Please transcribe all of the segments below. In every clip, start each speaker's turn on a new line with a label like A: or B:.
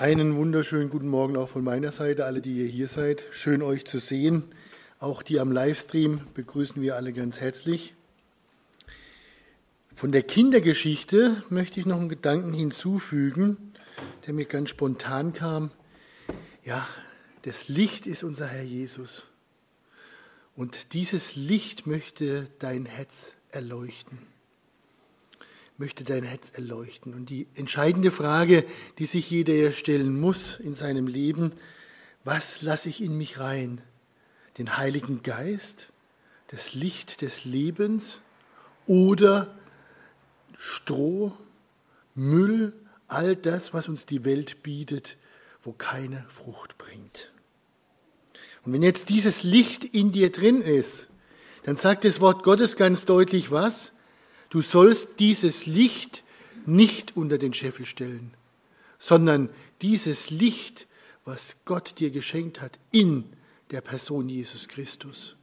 A: Einen wunderschönen guten Morgen auch von meiner Seite, alle, die ihr hier seid. Schön euch zu sehen. Auch die am Livestream begrüßen wir alle ganz herzlich. Von der Kindergeschichte möchte ich noch einen Gedanken hinzufügen, der mir ganz spontan kam. Ja, das Licht ist unser Herr Jesus. Und dieses Licht möchte dein Herz erleuchten möchte dein Herz erleuchten. Und die entscheidende Frage, die sich jeder stellen muss in seinem Leben, was lasse ich in mich rein? Den Heiligen Geist, das Licht des Lebens oder Stroh, Müll, all das, was uns die Welt bietet, wo keine Frucht bringt. Und wenn jetzt dieses Licht in dir drin ist, dann sagt das Wort Gottes ganz deutlich was? Du sollst dieses Licht nicht unter den Scheffel stellen, sondern dieses Licht, was Gott dir geschenkt hat in der Person Jesus Christus,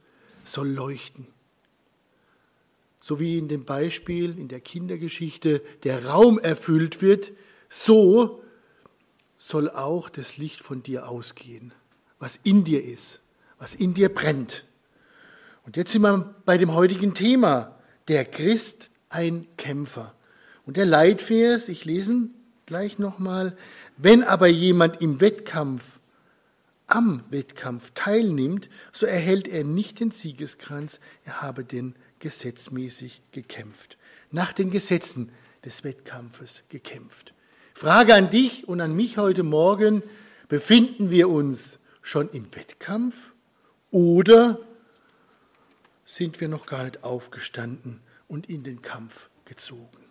A: soll leuchten. So wie in dem Beispiel in der Kindergeschichte der Raum erfüllt wird, so soll auch das Licht von dir ausgehen, was in dir ist, was in dir brennt. Und jetzt sind wir bei dem heutigen Thema. Der Christ ein Kämpfer. Und der Leitvers, ich lese gleich nochmal, wenn aber jemand im Wettkampf, am Wettkampf teilnimmt, so erhält er nicht den Siegeskranz, er habe den gesetzmäßig gekämpft. Nach den Gesetzen des Wettkampfes gekämpft. Frage an dich und an mich heute Morgen, befinden wir uns schon im Wettkampf oder sind wir noch gar nicht aufgestanden und in den Kampf gezogen.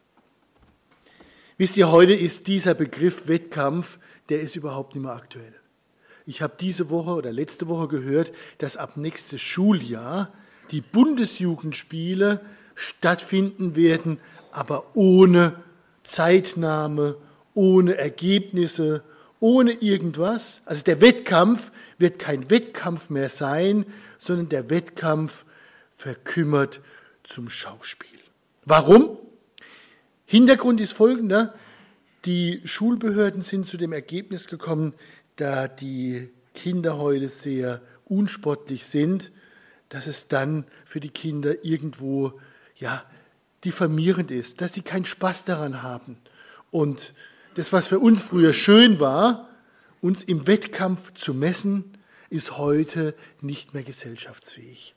A: Wisst ihr, heute ist dieser Begriff Wettkampf, der ist überhaupt nicht mehr aktuell. Ich habe diese Woche oder letzte Woche gehört, dass ab nächstes Schuljahr die Bundesjugendspiele stattfinden werden, aber ohne Zeitnahme, ohne Ergebnisse, ohne irgendwas. Also der Wettkampf wird kein Wettkampf mehr sein, sondern der Wettkampf verkümmert zum Schauspiel. Warum? Hintergrund ist folgender. Die Schulbehörden sind zu dem Ergebnis gekommen, da die Kinder heute sehr unsportlich sind, dass es dann für die Kinder irgendwo ja diffamierend ist, dass sie keinen Spaß daran haben. Und das, was für uns früher schön war, uns im Wettkampf zu messen, ist heute nicht mehr gesellschaftsfähig.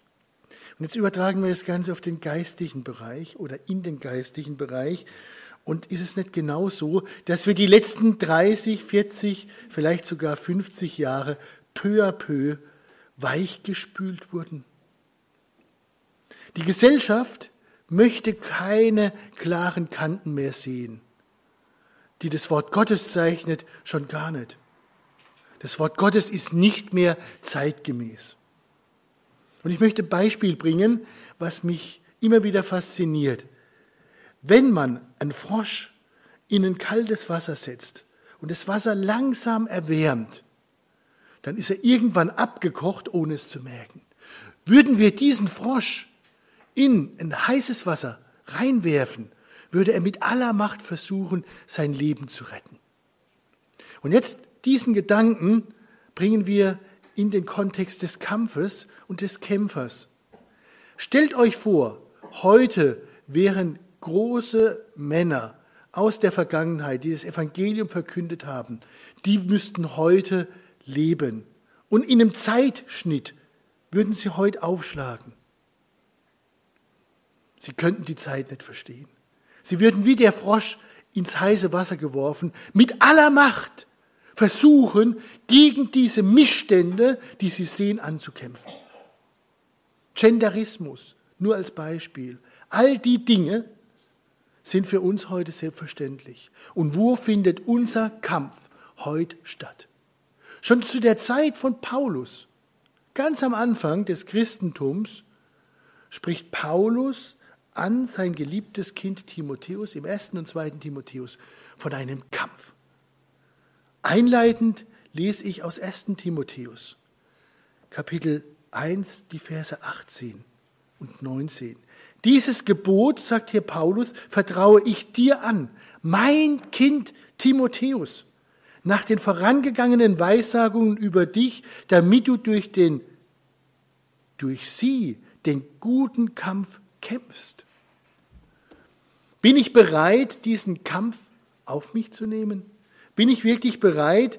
A: Und jetzt übertragen wir das Ganze auf den geistigen Bereich oder in den geistigen Bereich. Und ist es nicht genau so, dass wir die letzten 30, 40, vielleicht sogar 50 Jahre peu à peu weichgespült wurden? Die Gesellschaft möchte keine klaren Kanten mehr sehen, die das Wort Gottes zeichnet, schon gar nicht. Das Wort Gottes ist nicht mehr zeitgemäß. Und ich möchte ein Beispiel bringen, was mich immer wieder fasziniert. Wenn man einen Frosch in ein kaltes Wasser setzt und das Wasser langsam erwärmt, dann ist er irgendwann abgekocht, ohne es zu merken. Würden wir diesen Frosch in ein heißes Wasser reinwerfen, würde er mit aller Macht versuchen, sein Leben zu retten. Und jetzt diesen Gedanken bringen wir in den Kontext des Kampfes und des Kämpfers. Stellt euch vor, heute wären große Männer aus der Vergangenheit, die das Evangelium verkündet haben, die müssten heute leben. Und in einem Zeitschnitt würden sie heute aufschlagen. Sie könnten die Zeit nicht verstehen. Sie würden wie der Frosch ins heiße Wasser geworfen, mit aller Macht versuchen, gegen diese Missstände, die sie sehen, anzukämpfen. Genderismus, nur als Beispiel. All die Dinge sind für uns heute selbstverständlich. Und wo findet unser Kampf heute statt? Schon zu der Zeit von Paulus, ganz am Anfang des Christentums, spricht Paulus an sein geliebtes Kind Timotheus im ersten und zweiten Timotheus von einem Kampf. Einleitend lese ich aus 1. Timotheus, Kapitel 1, die Verse 18 und 19. Dieses Gebot, sagt hier Paulus, vertraue ich dir an, mein Kind Timotheus, nach den vorangegangenen Weissagungen über dich, damit du durch den, durch sie den guten Kampf kämpfst. Bin ich bereit, diesen Kampf auf mich zu nehmen? Bin ich wirklich bereit,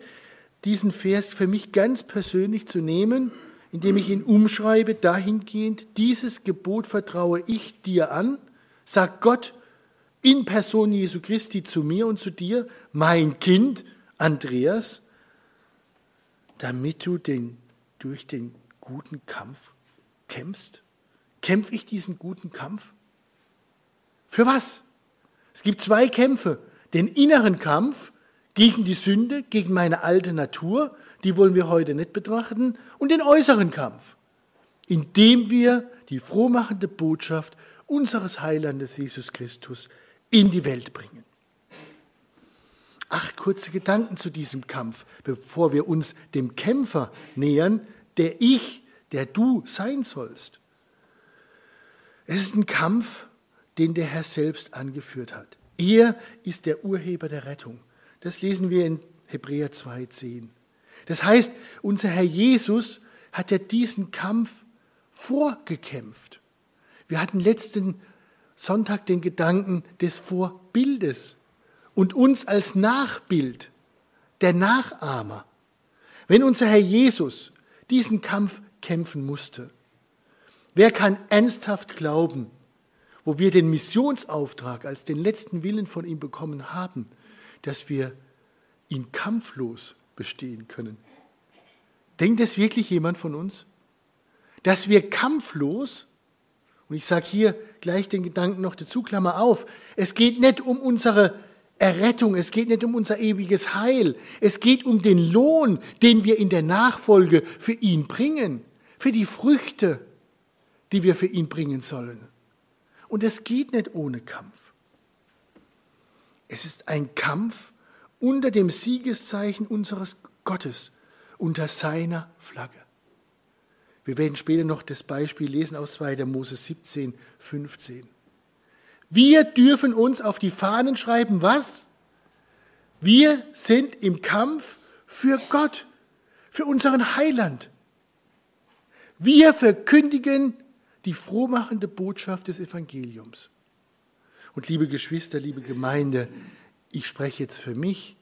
A: diesen Vers für mich ganz persönlich zu nehmen, indem ich ihn umschreibe, dahingehend, dieses Gebot vertraue ich dir an, sagt Gott in Person Jesu Christi zu mir und zu dir, mein Kind Andreas, damit du den, durch den guten Kampf kämpfst? Kämpfe ich diesen guten Kampf? Für was? Es gibt zwei Kämpfe. Den inneren Kampf gegen die Sünde, gegen meine alte Natur, die wollen wir heute nicht betrachten, und den äußeren Kampf, indem wir die frohmachende Botschaft unseres Heilandes Jesus Christus in die Welt bringen. Acht kurze Gedanken zu diesem Kampf, bevor wir uns dem Kämpfer nähern, der ich, der du sein sollst. Es ist ein Kampf, den der Herr selbst angeführt hat. Er ist der Urheber der Rettung. Das lesen wir in Hebräer 2,10. Das heißt, unser Herr Jesus hat ja diesen Kampf vorgekämpft. Wir hatten letzten Sonntag den Gedanken des Vorbildes und uns als Nachbild, der Nachahmer. Wenn unser Herr Jesus diesen Kampf kämpfen musste, wer kann ernsthaft glauben, wo wir den Missionsauftrag als den letzten Willen von ihm bekommen haben, dass wir ihn kampflos bestehen können. Denkt es wirklich jemand von uns? Dass wir kampflos, und ich sage hier gleich den Gedanken noch dazu, Klammer auf, es geht nicht um unsere Errettung, es geht nicht um unser ewiges Heil, es geht um den Lohn, den wir in der Nachfolge für ihn bringen, für die Früchte, die wir für ihn bringen sollen. Und es geht nicht ohne Kampf. Es ist ein Kampf unter dem Siegeszeichen unseres Gottes, unter seiner Flagge. Wir werden später noch das Beispiel lesen aus 2. Mose 17, 15. Wir dürfen uns auf die Fahnen schreiben, was? Wir sind im Kampf für Gott, für unseren Heiland. Wir verkündigen die frohmachende Botschaft des Evangeliums. Und liebe Geschwister, liebe Gemeinde, ich spreche jetzt für mich.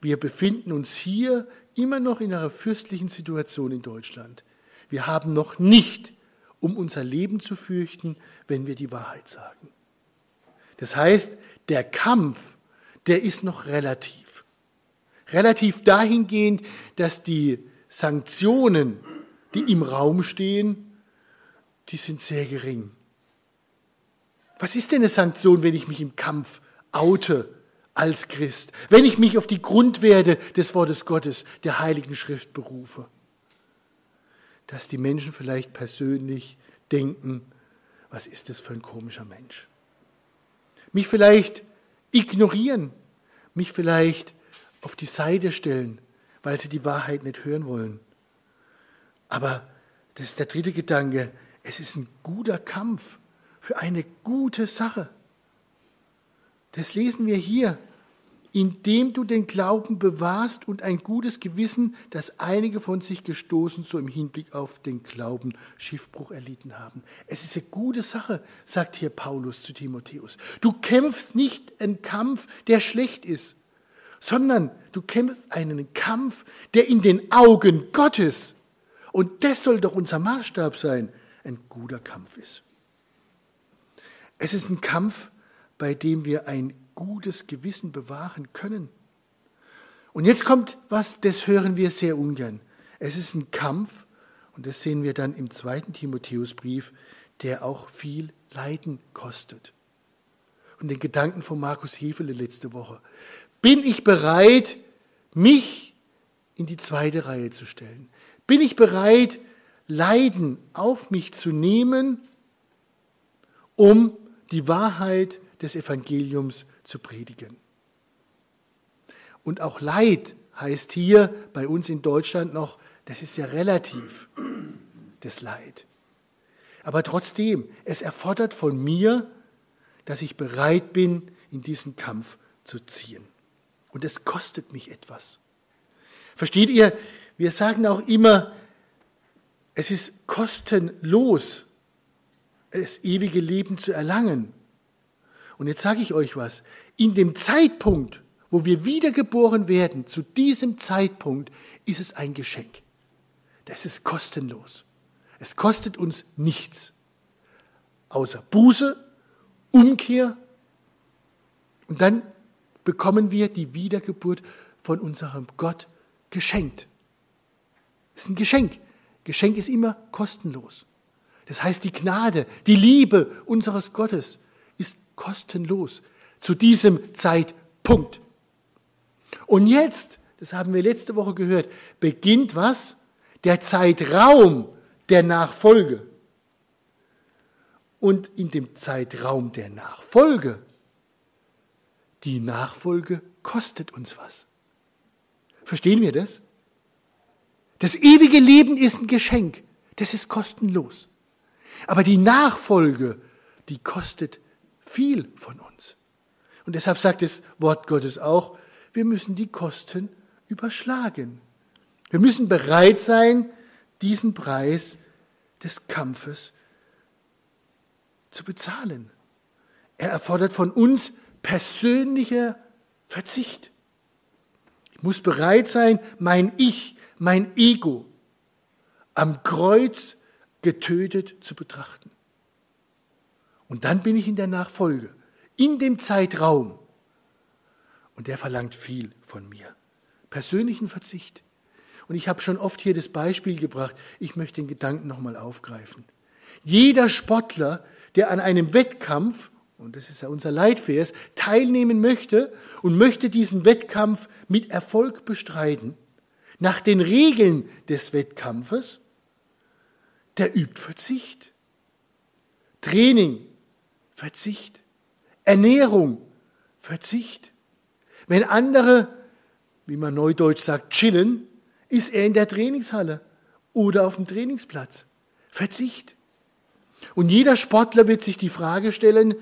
A: Wir befinden uns hier immer noch in einer fürstlichen Situation in Deutschland. Wir haben noch nicht um unser Leben zu fürchten, wenn wir die Wahrheit sagen. Das heißt, der Kampf, der ist noch relativ. Relativ dahingehend, dass die Sanktionen, die im Raum stehen, die sind sehr gering. Was ist denn eine Sanktion, wenn ich mich im Kampf oute als Christ? Wenn ich mich auf die Grundwerte des Wortes Gottes, der Heiligen Schrift berufe? Dass die Menschen vielleicht persönlich denken, was ist das für ein komischer Mensch? Mich vielleicht ignorieren, mich vielleicht auf die Seite stellen, weil sie die Wahrheit nicht hören wollen. Aber das ist der dritte Gedanke. Es ist ein guter Kampf für eine gute Sache. Das lesen wir hier. Indem du den Glauben bewahrst und ein gutes Gewissen, das einige von sich gestoßen, so im Hinblick auf den Glauben Schiffbruch erlitten haben. Es ist eine gute Sache, sagt hier Paulus zu Timotheus. Du kämpfst nicht einen Kampf, der schlecht ist, sondern du kämpfst einen Kampf, der in den Augen Gottes, und das soll doch unser Maßstab sein, ein guter Kampf ist. Es ist ein Kampf, bei dem wir ein gutes Gewissen bewahren können. Und jetzt kommt was, das hören wir sehr ungern. Es ist ein Kampf, und das sehen wir dann im zweiten Timotheusbrief, der auch viel Leiden kostet. Und den Gedanken von Markus Hefele letzte Woche. Bin ich bereit, mich in die zweite Reihe zu stellen? Bin ich bereit, Leiden auf mich zu nehmen, um die Wahrheit des Evangeliums zu predigen. Und auch Leid heißt hier bei uns in Deutschland noch, das ist ja relativ, das Leid. Aber trotzdem, es erfordert von mir, dass ich bereit bin, in diesen Kampf zu ziehen. Und es kostet mich etwas. Versteht ihr? Wir sagen auch immer, es ist kostenlos, das ewige Leben zu erlangen. Und jetzt sage ich euch was. In dem Zeitpunkt, wo wir wiedergeboren werden, zu diesem Zeitpunkt ist es ein Geschenk. Das ist kostenlos. Es kostet uns nichts, außer Buße, Umkehr und dann bekommen wir die Wiedergeburt von unserem Gott geschenkt. Es ist ein Geschenk. Geschenk ist immer kostenlos. Das heißt, die Gnade, die Liebe unseres Gottes ist kostenlos zu diesem Zeitpunkt. Und jetzt, das haben wir letzte Woche gehört, beginnt was? Der Zeitraum der Nachfolge. Und in dem Zeitraum der Nachfolge, die Nachfolge kostet uns was. Verstehen wir das? Das ewige Leben ist ein Geschenk, das ist kostenlos. Aber die Nachfolge, die kostet viel von uns. Und deshalb sagt das Wort Gottes auch, wir müssen die Kosten überschlagen. Wir müssen bereit sein, diesen Preis des Kampfes zu bezahlen. Er erfordert von uns persönlicher Verzicht. Ich muss bereit sein, mein Ich, mein Ego am Kreuz getötet zu betrachten. Und dann bin ich in der Nachfolge, in dem Zeitraum. Und der verlangt viel von mir. Persönlichen Verzicht. Und ich habe schon oft hier das Beispiel gebracht, ich möchte den Gedanken nochmal aufgreifen. Jeder Sportler, der an einem Wettkampf, und das ist ja unser Leitvers, teilnehmen möchte und möchte diesen Wettkampf mit Erfolg bestreiten, nach den Regeln des Wettkampfes, der übt Verzicht. Training, Verzicht. Ernährung, Verzicht. Wenn andere, wie man neudeutsch sagt, chillen, ist er in der Trainingshalle oder auf dem Trainingsplatz. Verzicht. Und jeder Sportler wird sich die Frage stellen,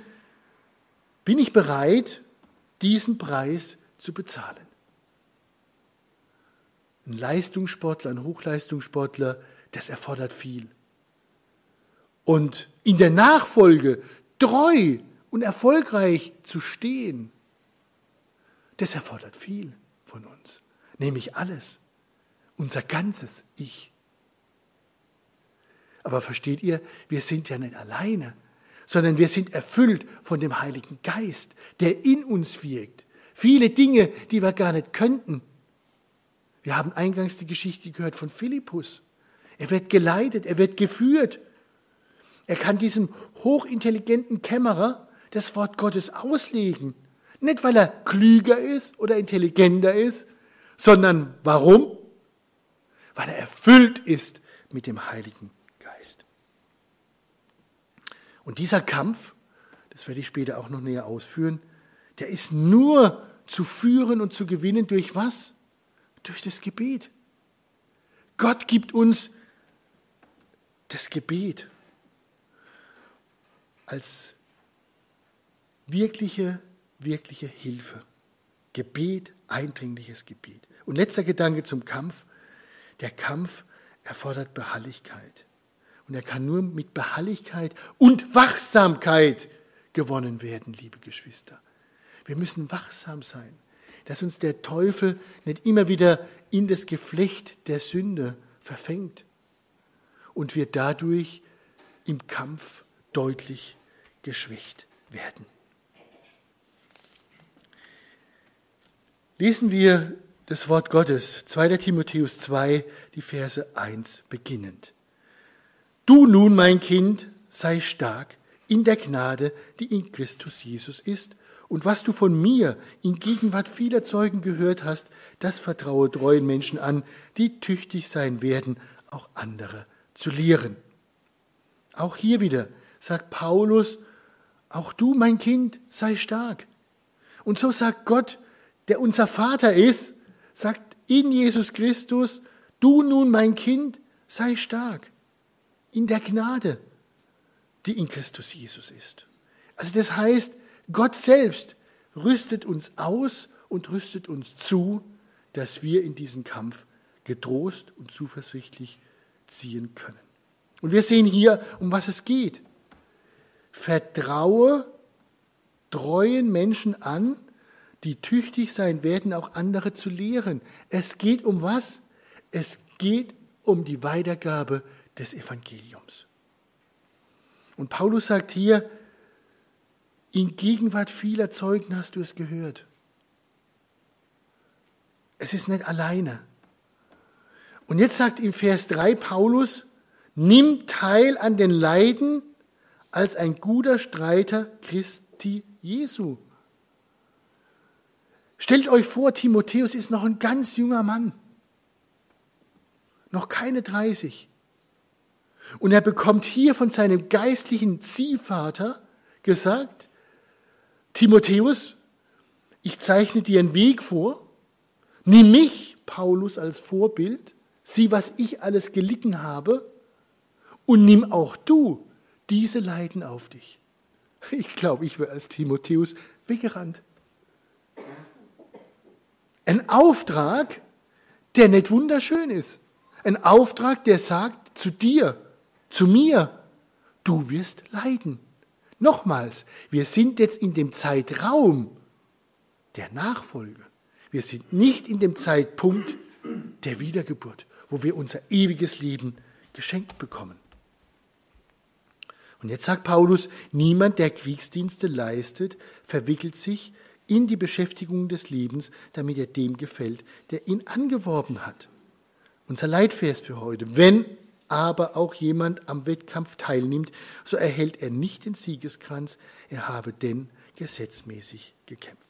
A: bin ich bereit, diesen Preis zu bezahlen? Ein Leistungssportler, ein Hochleistungssportler, das erfordert viel. Und in der Nachfolge treu und erfolgreich zu stehen, das erfordert viel von uns, nämlich alles unser ganzes Ich. Aber versteht ihr, wir sind ja nicht alleine, sondern wir sind erfüllt von dem Heiligen Geist, der in uns wirkt. Viele Dinge, die wir gar nicht könnten. Wir haben eingangs die Geschichte gehört von Philippus. Er wird geleitet, er wird geführt. Er kann diesem hochintelligenten Kämmerer das Wort Gottes auslegen. Nicht, weil er klüger ist oder intelligenter ist, sondern warum? weil er erfüllt ist mit dem Heiligen Geist. Und dieser Kampf, das werde ich später auch noch näher ausführen, der ist nur zu führen und zu gewinnen durch was? Durch das Gebet. Gott gibt uns das Gebet als wirkliche, wirkliche Hilfe. Gebet, eindringliches Gebet. Und letzter Gedanke zum Kampf. Der Kampf erfordert Beharrlichkeit. Und er kann nur mit Beharrlichkeit und Wachsamkeit gewonnen werden, liebe Geschwister. Wir müssen wachsam sein, dass uns der Teufel nicht immer wieder in das Geflecht der Sünde verfängt und wir dadurch im Kampf deutlich geschwächt werden. Lesen wir das Wort Gottes, 2. Timotheus 2, die Verse 1 beginnend. Du nun, mein Kind, sei stark in der Gnade, die in Christus Jesus ist, und was du von mir in Gegenwart vieler Zeugen gehört hast, das vertraue treuen Menschen an, die tüchtig sein werden, auch andere zu lehren. Auch hier wieder sagt Paulus, auch du, mein Kind, sei stark. Und so sagt Gott, der unser Vater ist, sagt in Jesus Christus, du nun mein Kind, sei stark in der Gnade, die in Christus Jesus ist. Also das heißt, Gott selbst rüstet uns aus und rüstet uns zu, dass wir in diesen Kampf getrost und zuversichtlich ziehen können. Und wir sehen hier, um was es geht. Vertraue treuen Menschen an, die tüchtig sein werden, auch andere zu lehren. Es geht um was? Es geht um die Weitergabe des Evangeliums. Und Paulus sagt hier, in Gegenwart vieler Zeugen hast du es gehört. Es ist nicht alleine. Und jetzt sagt in Vers 3 Paulus, nimm teil an den Leiden als ein guter Streiter Christi Jesu. Stellt euch vor, Timotheus ist noch ein ganz junger Mann, noch keine 30. Und er bekommt hier von seinem geistlichen Ziehvater gesagt, Timotheus, ich zeichne dir einen Weg vor, nimm mich, Paulus, als Vorbild, sieh, was ich alles gelitten habe, und nimm auch du diese Leiden auf dich. Ich glaube, ich wäre als Timotheus weggerannt. Ein Auftrag, der nicht wunderschön ist. Ein Auftrag, der sagt zu dir, zu mir, du wirst leiden. Nochmals, wir sind jetzt in dem Zeitraum der Nachfolge. Wir sind nicht in dem Zeitpunkt der Wiedergeburt, wo wir unser ewiges Leben geschenkt bekommen. Und jetzt sagt Paulus, niemand, der Kriegsdienste leistet, verwickelt sich in die Beschäftigung des Lebens, damit er dem gefällt, der ihn angeworben hat. Unser Leitvers für heute. Wenn aber auch jemand am Wettkampf teilnimmt, so erhält er nicht den Siegeskranz, er habe denn gesetzmäßig gekämpft.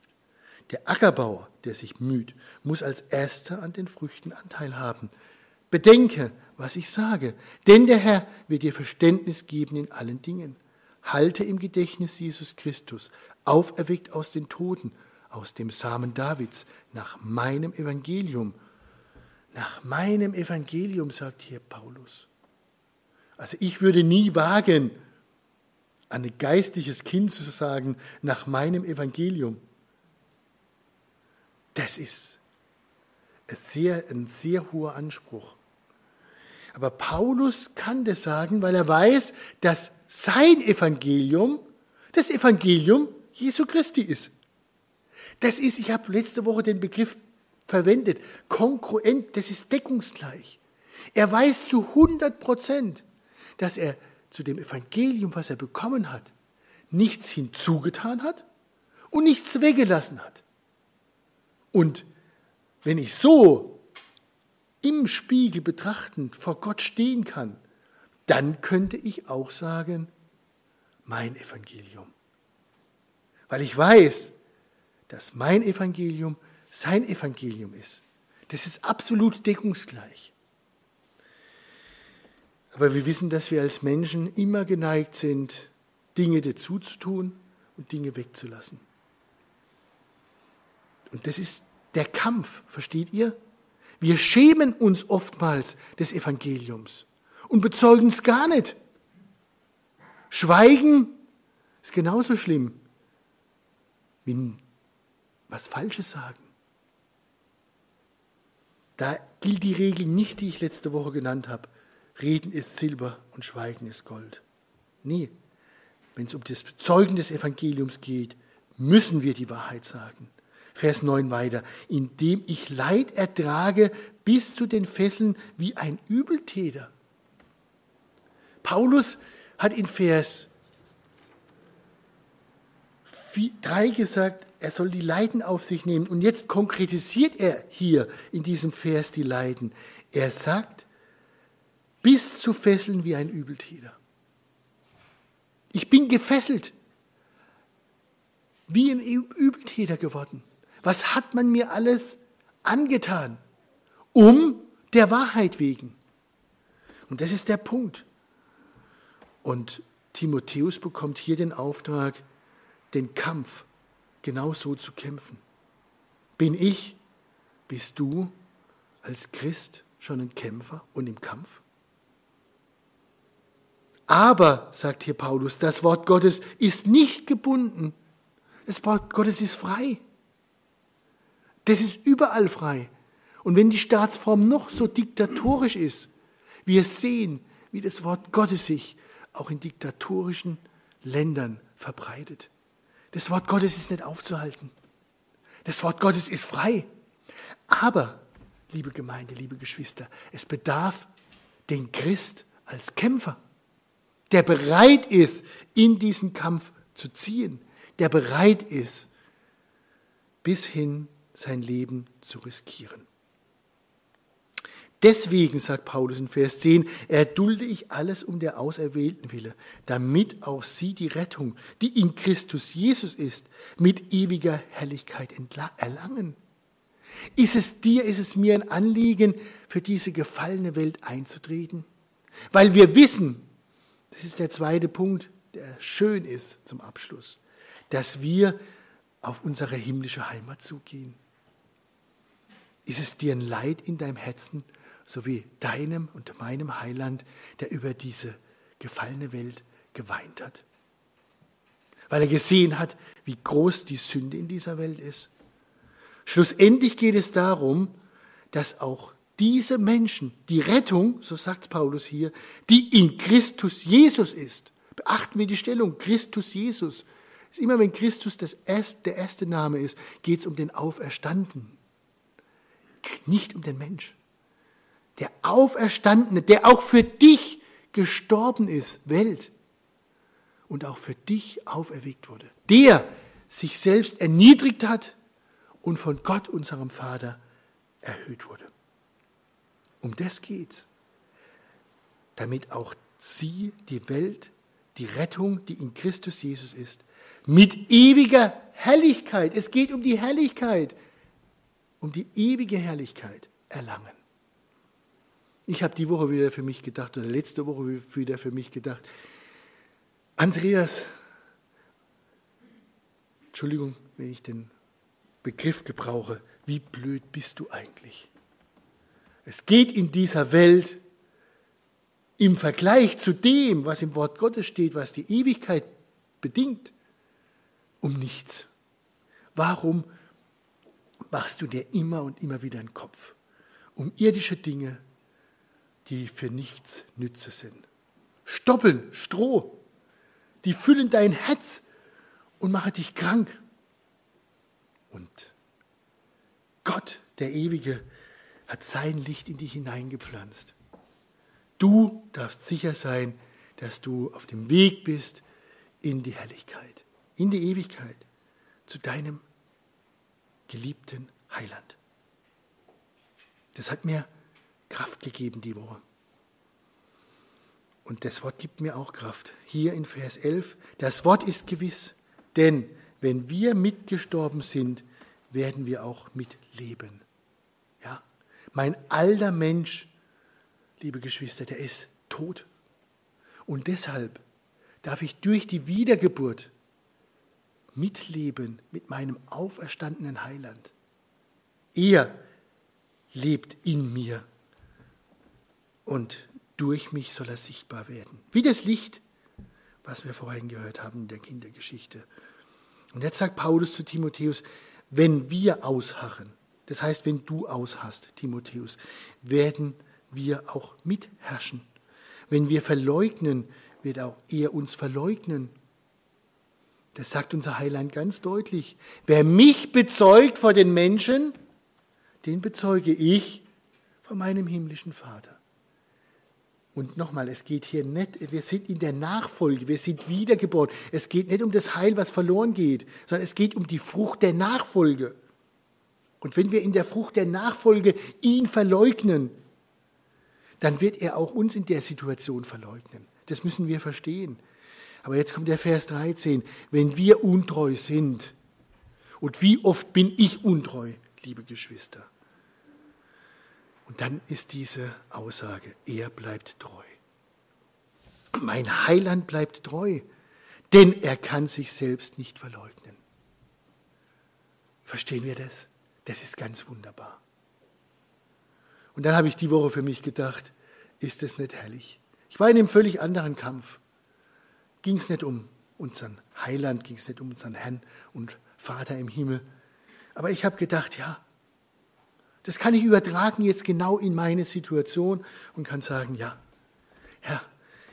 A: Der Ackerbauer, der sich müht, muss als erster an den Früchten Anteil haben. Bedenke, was ich sage. Denn der Herr wird dir Verständnis geben in allen Dingen. Halte im Gedächtnis Jesus Christus, auferweckt aus den Toten, aus dem Samen Davids, nach meinem Evangelium. Nach meinem Evangelium, sagt hier Paulus. Also ich würde nie wagen, an ein geistliches Kind zu sagen, nach meinem Evangelium. Das ist ein sehr, ein sehr hoher Anspruch. Aber Paulus kann das sagen, weil er weiß, dass sein Evangelium das Evangelium Jesu Christi ist. Das ist, ich habe letzte Woche den Begriff verwendet, kongruent, das ist deckungsgleich. Er weiß zu 100 Prozent, dass er zu dem Evangelium, was er bekommen hat, nichts hinzugetan hat und nichts weggelassen hat. Und wenn ich so im Spiegel betrachtend vor Gott stehen kann, dann könnte ich auch sagen, mein Evangelium. Weil ich weiß, dass mein Evangelium sein Evangelium ist. Das ist absolut deckungsgleich. Aber wir wissen, dass wir als Menschen immer geneigt sind, Dinge dazu zu tun und Dinge wegzulassen. Und das ist der Kampf, versteht ihr? Wir schämen uns oftmals des Evangeliums und bezeugen es gar nicht. Schweigen ist genauso schlimm wie was Falsches sagen. Da gilt die Regel nicht, die ich letzte Woche genannt habe. Reden ist Silber und Schweigen ist Gold. Nee, wenn es um das Bezeugen des Evangeliums geht, müssen wir die Wahrheit sagen. Vers 9 weiter, indem ich Leid ertrage bis zu den Fesseln wie ein Übeltäter. Paulus hat in Vers 3 gesagt, er soll die Leiden auf sich nehmen. Und jetzt konkretisiert er hier in diesem Vers die Leiden. Er sagt, bis zu Fesseln wie ein Übeltäter. Ich bin gefesselt, wie ein Übeltäter geworden. Was hat man mir alles angetan? Um der Wahrheit wegen. Und das ist der Punkt. Und Timotheus bekommt hier den Auftrag, den Kampf genau so zu kämpfen. Bin ich, bist du als Christ schon ein Kämpfer und im Kampf? Aber, sagt hier Paulus, das Wort Gottes ist nicht gebunden. Das Wort Gottes ist frei. Das ist überall frei. Und wenn die Staatsform noch so diktatorisch ist, wir sehen, wie das Wort Gottes sich auch in diktatorischen Ländern verbreitet. Das Wort Gottes ist nicht aufzuhalten. Das Wort Gottes ist frei. Aber, liebe Gemeinde, liebe Geschwister, es bedarf den Christ als Kämpfer, der bereit ist, in diesen Kampf zu ziehen, der bereit ist, bis hin sein Leben zu riskieren. Deswegen, sagt Paulus in Vers 10, erdulde ich alles um der Auserwählten Wille, damit auch sie die Rettung, die in Christus Jesus ist, mit ewiger Herrlichkeit erlangen. Ist es dir, ist es mir ein Anliegen, für diese gefallene Welt einzutreten? Weil wir wissen, das ist der zweite Punkt, der schön ist zum Abschluss, dass wir auf unsere himmlische Heimat zugehen. Ist es dir ein Leid in deinem Herzen, so wie deinem und meinem Heiland, der über diese gefallene Welt geweint hat? Weil er gesehen hat, wie groß die Sünde in dieser Welt ist. Schlussendlich geht es darum, dass auch diese Menschen die Rettung, so sagt Paulus hier, die in Christus Jesus ist. Beachten wir die Stellung, Christus Jesus. Immer wenn Christus das erste, der erste Name ist, geht es um den Auferstandenen, nicht um den Mensch. Der Auferstandene, der auch für dich gestorben ist, Welt, und auch für dich auferweckt wurde. Der sich selbst erniedrigt hat und von Gott, unserem Vater, erhöht wurde. Um das geht's. Damit auch sie die Welt, die Rettung, die in Christus Jesus ist, mit ewiger Herrlichkeit, es geht um die Herrlichkeit, um die ewige Herrlichkeit erlangen. Ich habe die Woche wieder für mich gedacht, oder letzte Woche wieder für mich gedacht, Andreas, Entschuldigung, wenn ich den Begriff gebrauche, wie blöd bist du eigentlich? Es geht in dieser Welt im Vergleich zu dem, was im Wort Gottes steht, was die Ewigkeit bedingt, um nichts. Warum machst du dir immer und immer wieder einen Kopf um irdische Dinge, die für nichts nütze sind? Stoppeln, Stroh, die füllen dein Herz und machen dich krank. Und Gott, der Ewige, hat sein Licht in dich hineingepflanzt. Du darfst sicher sein, dass du auf dem Weg bist in die Herrlichkeit, in die Ewigkeit, zu deinem geliebten Heiland. Das hat mir Kraft gegeben die Woche. Und das Wort gibt mir auch Kraft. Hier in Vers 11, das Wort ist gewiss, denn wenn wir mitgestorben sind, werden wir auch mitleben. Mein alter Mensch, liebe Geschwister, der ist tot. Und deshalb darf ich durch die Wiedergeburt mitleben mit meinem auferstandenen Heiland. Er lebt in mir und durch mich soll er sichtbar werden. Wie das Licht, was wir vorhin gehört haben in der Kindergeschichte. Und jetzt sagt Paulus zu Timotheus, wenn wir ausharren, das heißt, wenn du aushast, Timotheus, werden wir auch mitherrschen. Wenn wir verleugnen, wird auch er uns verleugnen. Das sagt unser Heiland ganz deutlich. Wer mich bezeugt vor den Menschen, den bezeuge ich vor meinem himmlischen Vater. Und nochmal, es geht hier nicht, wir sind in der Nachfolge, wir sind wiedergeboren. Es geht nicht um das Heil, was verloren geht, sondern es geht um die Frucht der Nachfolge. Und wenn wir in der Frucht der Nachfolge ihn verleugnen, dann wird er auch uns in der Situation verleugnen. Das müssen wir verstehen. Aber jetzt kommt der Vers 13. Wenn wir untreu sind, und wie oft bin ich untreu, liebe Geschwister? Und dann ist diese Aussage, er bleibt treu. Mein Heiland bleibt treu, denn er kann sich selbst nicht verleugnen. Verstehen wir das? Das ist ganz wunderbar. Und dann habe ich die Woche für mich gedacht, ist das nicht herrlich? Ich war in einem völlig anderen Kampf. Ging es nicht um unseren Heiland, ging es nicht um unseren Herrn und Vater im Himmel. Aber ich habe gedacht, ja, Das kann ich übertragen jetzt genau in meine Situation und kann sagen, ja, Herr,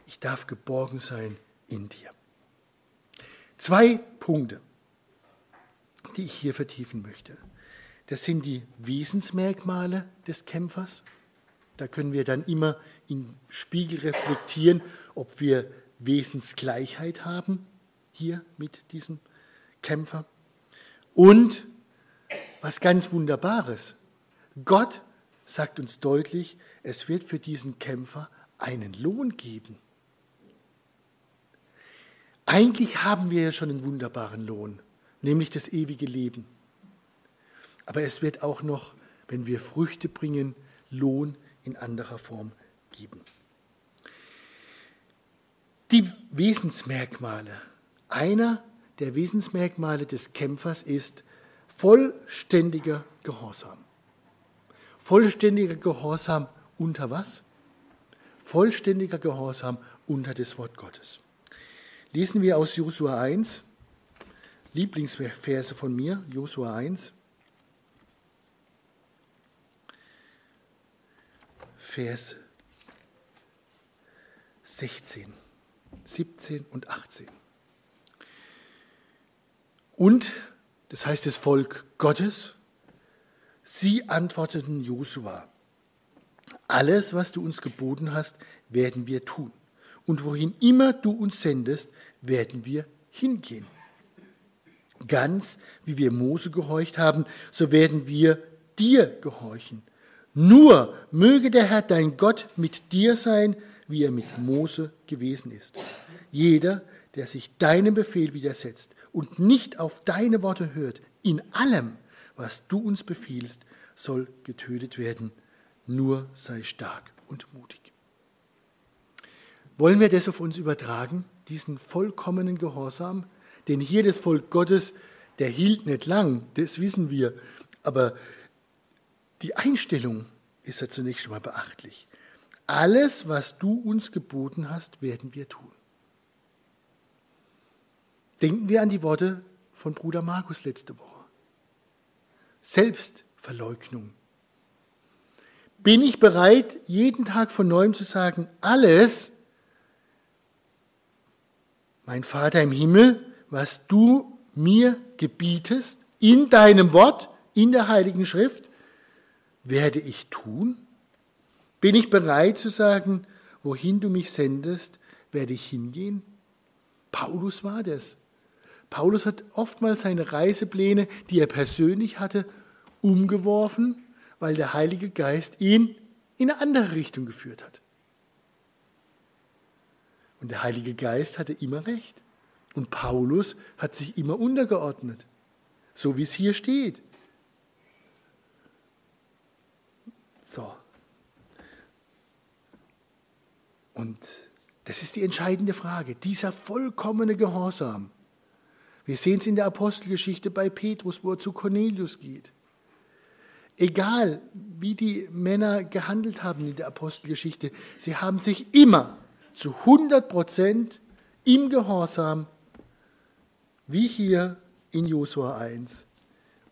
A: ich darf geborgen sein in dir. Zwei Punkte, die ich hier vertiefen möchte. Das sind die Wesensmerkmale des Kämpfers. Da können wir dann immer im Spiegel reflektieren, ob wir Wesensgleichheit haben hier mit diesem Kämpfer. Und was ganz Wunderbares, Gott sagt uns deutlich, es wird für diesen Kämpfer einen Lohn geben. Eigentlich haben wir ja schon einen wunderbaren Lohn, nämlich das ewige Leben. Aber es wird auch noch, wenn wir Früchte bringen, Lohn in anderer Form geben. Die Wesensmerkmale. Einer der Wesensmerkmale des Kämpfers ist vollständiger Gehorsam. Vollständiger Gehorsam unter was? Vollständiger Gehorsam unter das Wort Gottes. Lesen wir aus Josua 1, Lieblingsverse von mir, Josua 1, Vers 16, 17 und 18. Und, das heißt das Volk Gottes, sie antworteten Josua, alles, was du uns geboten hast, werden wir tun. Und wohin immer du uns sendest, werden wir hingehen. Ganz wie wir Mose gehorcht haben, so werden wir dir gehorchen. Nur möge der Herr dein Gott mit dir sein, wie er mit Mose gewesen ist. Jeder, der sich deinem Befehl widersetzt und nicht auf deine Worte hört, in allem, was du uns befiehlst, soll getötet werden. Nur sei stark und mutig. Wollen wir das auf uns übertragen, diesen vollkommenen Gehorsam? Denn hier das Volk Gottes, der hielt nicht lang, das wissen wir. Aber die Einstellung ist ja zunächst schon mal beachtlich. Alles, was du uns geboten hast, werden wir tun. Denken wir an die Worte von Bruder Markus letzte Woche. Selbstverleugnung. Bin ich bereit, jeden Tag von neuem zu sagen, alles, mein Vater im Himmel, was du mir gebietest, in deinem Wort, in der Heiligen Schrift, werde ich tun? Bin ich bereit zu sagen, wohin du mich sendest, werde ich hingehen? Paulus war das. Paulus hat oftmals seine Reisepläne, die er persönlich hatte, umgeworfen, weil der Heilige Geist ihn in eine andere Richtung geführt hat. Und der Heilige Geist hatte immer recht. Und Paulus hat sich immer untergeordnet, so wie es hier steht. So. Und das ist die entscheidende Frage, dieser vollkommene Gehorsam. Wir sehen es in der Apostelgeschichte bei Petrus, wo er zu Cornelius geht. Egal, wie die Männer gehandelt haben in der Apostelgeschichte, sie haben sich immer zu 100 Prozent im Gehorsam, wie hier in Josua 1,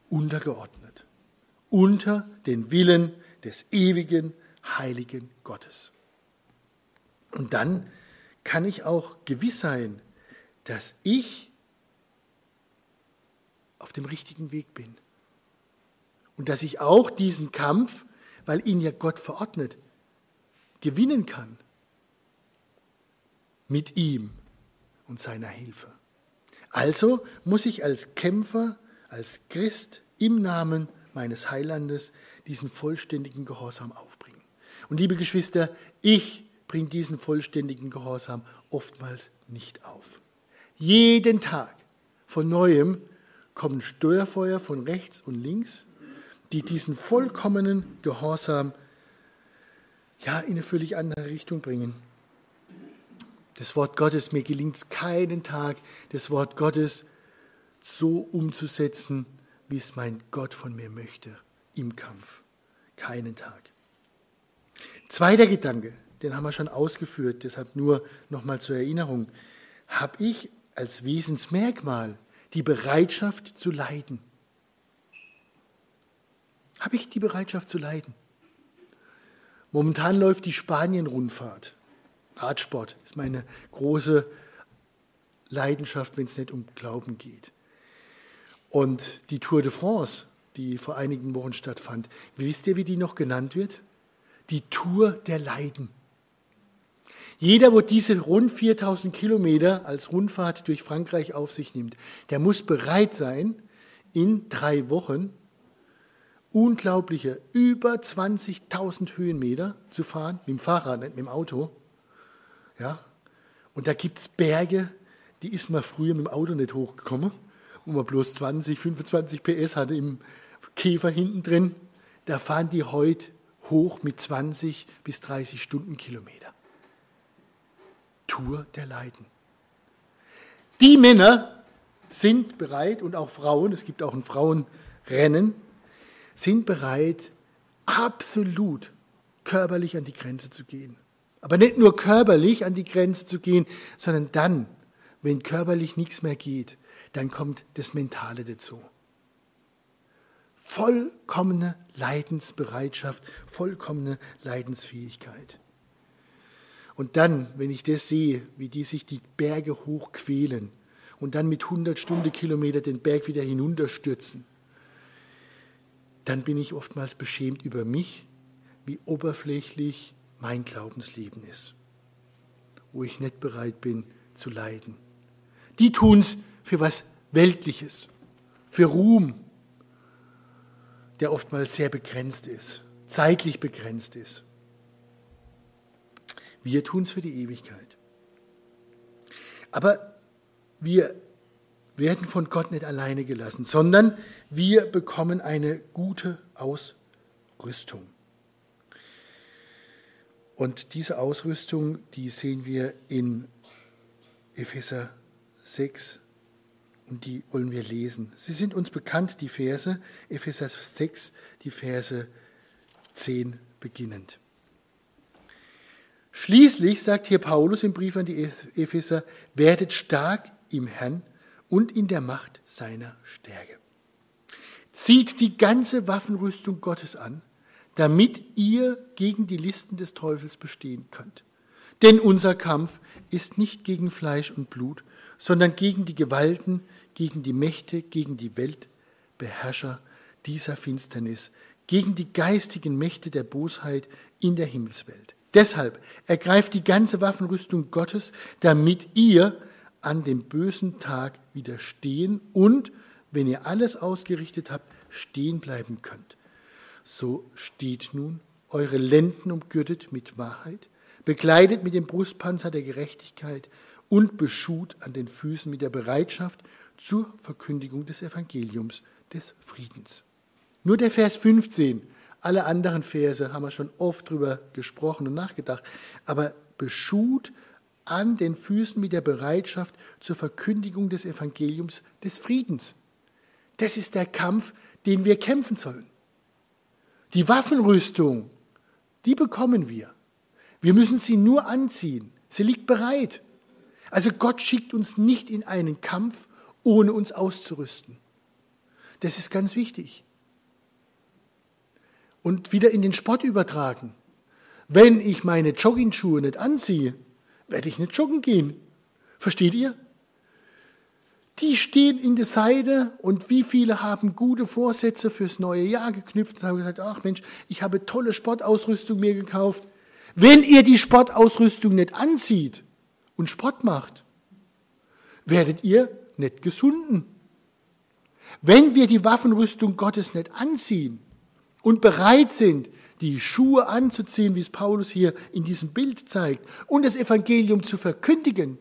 A: untergeordnet. Unter den Willen des ewigen, heiligen Gottes. Und dann kann ich auch gewiss sein, dass ich auf dem richtigen Weg bin. Und dass ich auch diesen Kampf, weil ihn ja Gott verordnet, gewinnen kann. Mit ihm und seiner Hilfe. Also muss ich als Kämpfer, als Christ im Namen meines Heilandes diesen vollständigen Gehorsam aufbringen. Und liebe Geschwister, ich bringe diesen vollständigen Gehorsam oftmals nicht auf. Jeden Tag von neuem kommen Steuerfeuer von rechts und links, die diesen vollkommenen Gehorsam ja, in eine völlig andere Richtung bringen. Das Wort Gottes, mir gelingt es keinen Tag, das Wort Gottes so umzusetzen, wie es mein Gott von mir möchte im Kampf. Keinen Tag. Zweiter Gedanke, den haben wir schon ausgeführt, deshalb nur nochmal zur Erinnerung. Habe ich als Wesensmerkmal die Bereitschaft zu leiden. Habe ich die Bereitschaft zu leiden? Momentan läuft die Spanien-Rundfahrt. Radsport ist meine große Leidenschaft, wenn es nicht um Glauben geht. Und die Tour de France, die vor einigen Wochen stattfand, wisst ihr, wie die noch genannt wird? Die Tour der Leiden. Jeder, wo diese rund 4000 Kilometer als Rundfahrt durch Frankreich auf sich nimmt, der muss bereit sein, in drei Wochen unglaubliche über 20.000 Höhenmeter zu fahren, mit dem Fahrrad, nicht mit dem Auto. Ja? Und da gibt es Berge, die ist man früher mit dem Auto nicht hochgekommen, wo man bloß 20, 25 PS hatte im Käfer hinten drin. Da fahren die heute hoch mit 20 bis 30 Stundenkilometer. Tour der Leiden. Die Männer sind bereit und auch Frauen, es gibt auch ein Frauenrennen, sind bereit, absolut körperlich an die Grenze zu gehen. Aber nicht nur körperlich an die Grenze zu gehen, sondern dann, wenn körperlich nichts mehr geht, dann kommt das Mentale dazu. Vollkommene Leidensbereitschaft, vollkommene Leidensfähigkeit. Und dann, wenn ich das sehe, wie die sich die Berge hochquälen und dann mit 100 Stundenkilometer den Berg wieder hinunterstürzen, dann bin ich oftmals beschämt über mich, wie oberflächlich mein Glaubensleben ist, wo ich nicht bereit bin zu leiden. Die tun es für was Weltliches, für Ruhm, der oftmals sehr begrenzt ist, zeitlich begrenzt ist. Wir tun es für die Ewigkeit. Aber wir werden von Gott nicht alleine gelassen, sondern wir bekommen eine gute Ausrüstung. Und diese Ausrüstung, die sehen wir in Epheser 6 und die wollen wir lesen. Sie sind uns bekannt, die Verse, Epheser 6, die Verse 10 beginnend. Schließlich sagt hier Paulus im Brief an die Epheser, werdet stark im Herrn und in der Macht seiner Stärke. Zieht die ganze Waffenrüstung Gottes an, damit ihr gegen die Listen des Teufels bestehen könnt. Denn unser Kampf ist nicht gegen Fleisch und Blut, sondern gegen die Gewalten, gegen die Mächte, gegen die Weltbeherrscher dieser Finsternis, gegen die geistigen Mächte der Bosheit in der Himmelswelt. Deshalb ergreift die ganze Waffenrüstung Gottes, damit ihr an dem bösen Tag widerstehen und, wenn ihr alles ausgerichtet habt, stehen bleiben könnt. So steht nun eure Lenden umgürtet mit Wahrheit, bekleidet mit dem Brustpanzer der Gerechtigkeit und beschut an den Füßen mit der Bereitschaft zur Verkündigung des Evangeliums des Friedens. Nur der Vers 15 alle anderen Verse haben wir schon oft drüber gesprochen und nachgedacht. Aber beschut an den Füßen mit der Bereitschaft zur Verkündigung des Evangeliums des Friedens. Das ist der Kampf, den wir kämpfen sollen. Die Waffenrüstung, die bekommen wir. Wir müssen sie nur anziehen. Sie liegt bereit. Also Gott schickt uns nicht in einen Kampf, ohne uns auszurüsten. Das ist ganz wichtig und wieder in den Sport übertragen. Wenn ich meine Joggingschuhe nicht anziehe, werde ich nicht joggen gehen. Versteht ihr? Die stehen in der Seite und wie viele haben gute Vorsätze fürs neue Jahr geknüpft und haben gesagt, ach Mensch, ich habe tolle Sportausrüstung mir gekauft. Wenn ihr die Sportausrüstung nicht anzieht und Sport macht, werdet ihr nicht gesunden. Wenn wir die Waffenrüstung Gottes nicht anziehen, und bereit sind, die Schuhe anzuziehen, wie es Paulus hier in diesem Bild zeigt, und das Evangelium zu verkündigen,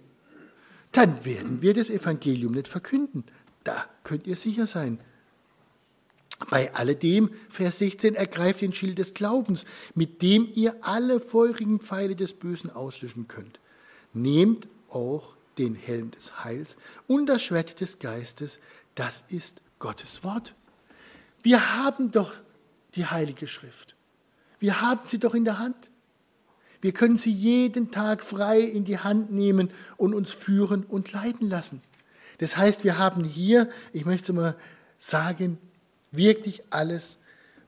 A: dann werden wir das Evangelium nicht verkünden. Da könnt ihr sicher sein. Bei alledem, Vers 16, ergreift den Schild des Glaubens, mit dem ihr alle feurigen Pfeile des Bösen auslöschen könnt. Nehmt auch den Helm des Heils und das Schwert des Geistes, das ist Gottes Wort. Wir haben doch die Heilige Schrift. Wir haben sie doch in der Hand. Wir können sie jeden Tag frei in die Hand nehmen und uns führen und leiten lassen. Das heißt, wir haben hier, ich möchte mal sagen, wirklich alles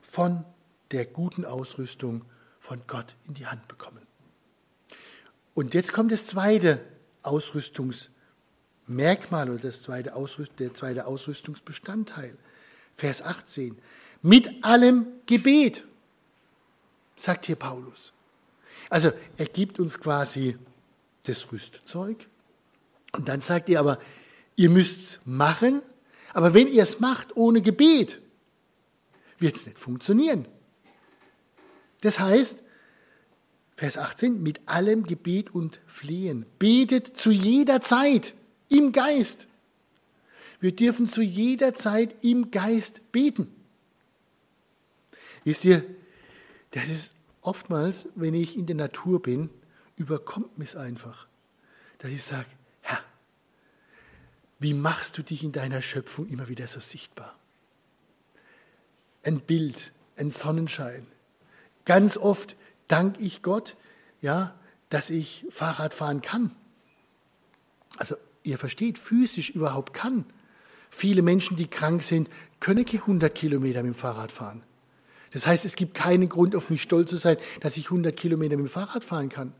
A: von der guten Ausrüstung von Gott in die Hand bekommen. Und jetzt kommt das zweite Ausrüstungsmerkmal oder das zweite Ausrüst der zweite Ausrüstungsbestandteil. Vers 18. Mit allem Gebet, sagt hier Paulus. Also er gibt uns quasi das Rüstzeug und dann sagt er aber, ihr müsst es machen, aber wenn ihr es macht ohne Gebet, wird es nicht funktionieren. Das heißt, Vers 18, mit allem Gebet und Flehen. Betet zu jeder Zeit im Geist. Wir dürfen zu jeder Zeit im Geist beten. Wisst ihr, das ist oftmals, wenn ich in der Natur bin, überkommt mich einfach, dass ich sage, Herr, wie machst du dich in deiner Schöpfung immer wieder so sichtbar? Ein Bild, ein Sonnenschein. Ganz oft danke ich Gott, ja, dass ich Fahrrad fahren kann. Also ihr versteht, physisch überhaupt kann. Viele Menschen, die krank sind, können keine 100 Kilometer mit dem Fahrrad fahren. Das heißt, es gibt keinen Grund, auf mich stolz zu sein, dass ich 100 Kilometer mit dem Fahrrad fahren kann.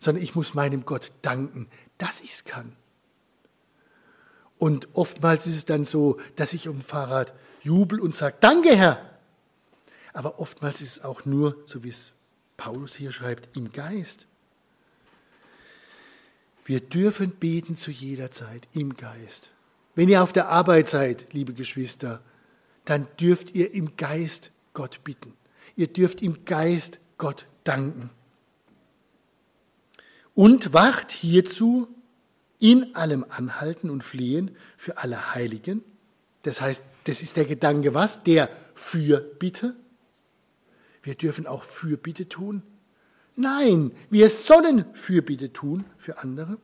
A: Sondern ich muss meinem Gott danken, dass ich es kann. Und oftmals ist es dann so, dass ich dem Fahrrad jubel und sage, danke Herr. Aber oftmals ist es auch nur, so wie es Paulus hier schreibt, im Geist. Wir dürfen beten zu jeder Zeit im Geist. Wenn ihr auf der Arbeit seid, liebe Geschwister, dann dürft ihr im Geist Gott bitten. Ihr dürft im Geist Gott danken. Und wacht hierzu in allem Anhalten und Flehen für alle Heiligen. Das heißt, das ist der Gedanke was? Der Fürbitte. Wir dürfen auch Fürbitte tun. Nein, wir sollen Fürbitte tun für andere.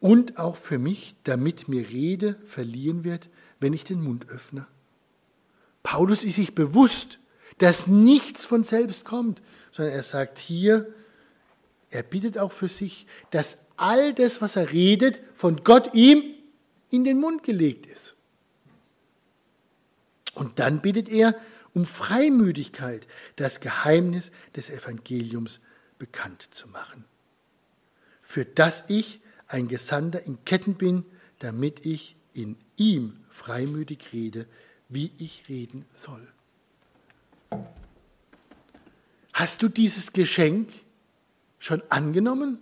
A: Und auch für mich, damit mir Rede verliehen wird, wenn ich den Mund öffne. Paulus ist sich bewusst, dass nichts von selbst kommt, sondern er sagt hier, er bittet auch für sich, dass all das, was er redet, von Gott ihm in den Mund gelegt ist. Und dann bittet er um Freimütigkeit, das Geheimnis des Evangeliums bekannt zu machen, für das ich ein Gesandter in Ketten bin, damit ich in ihm freimütig rede, wie ich reden soll. Hast du dieses Geschenk schon angenommen?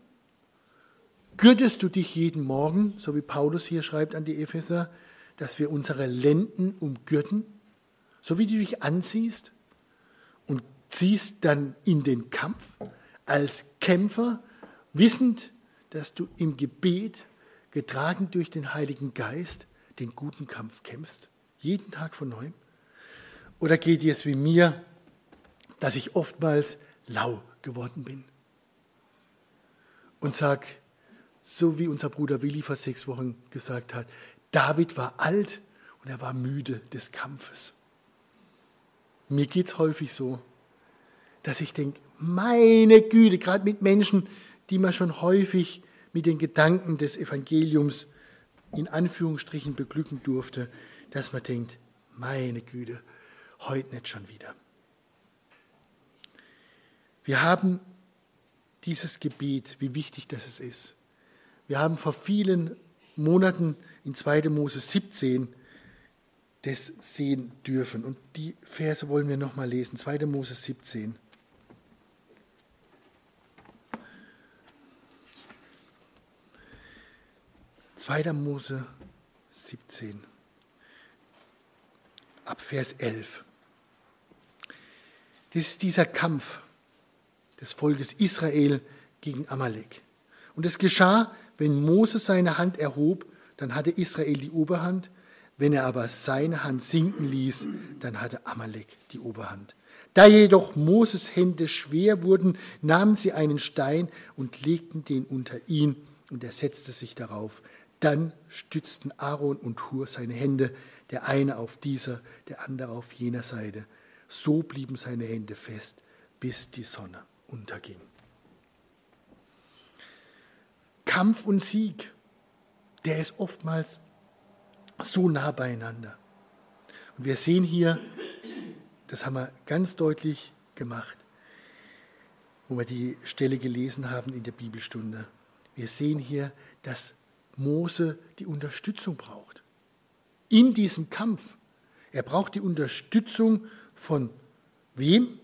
A: Gürtest du dich jeden Morgen, so wie Paulus hier schreibt an die Epheser, dass wir unsere Lenden umgürten, so wie du dich anziehst und ziehst dann in den Kampf als Kämpfer, wissend, dass du im Gebet, getragen durch den Heiligen Geist, den guten Kampf kämpfst? Jeden Tag von neuem? Oder geht dir es wie mir, dass ich oftmals lau geworden bin und sag, so wie unser Bruder Willi vor sechs Wochen gesagt hat, David war alt und er war müde des Kampfes. Mir geht es häufig so, dass ich denke, meine Güte, gerade mit Menschen, die man schon häufig mit den Gedanken des Evangeliums in Anführungsstrichen beglücken durfte, dass man denkt, meine Güte, heute nicht schon wieder. Wir haben dieses Gebet, wie wichtig das ist. Wir haben vor vielen Monaten in 2. Mose 17 das sehen dürfen. Und die Verse wollen wir nochmal lesen. 2. Mose 17. 2. Mose 17, ab Vers 11. Das ist dieser Kampf des Volkes Israel gegen Amalek. Und es geschah, wenn Mose seine Hand erhob, dann hatte Israel die Oberhand. Wenn er aber seine Hand sinken ließ, dann hatte Amalek die Oberhand. Da jedoch Moses Hände schwer wurden, nahmen sie einen Stein und legten den unter ihn, und er setzte sich darauf. Dann stützten Aaron und Hur seine Hände, der eine auf dieser, der andere auf jener Seite. So blieben seine Hände fest, bis die Sonne unterging. Kampf und Sieg, der ist oftmals so nah beieinander. Und wir sehen hier das haben wir ganz deutlich gemacht, wo wir die Stelle gelesen haben in der Bibelstunde. Wir sehen hier, dass Mose die Unterstützung braucht. In diesem Kampf. Er braucht die Unterstützung von wem?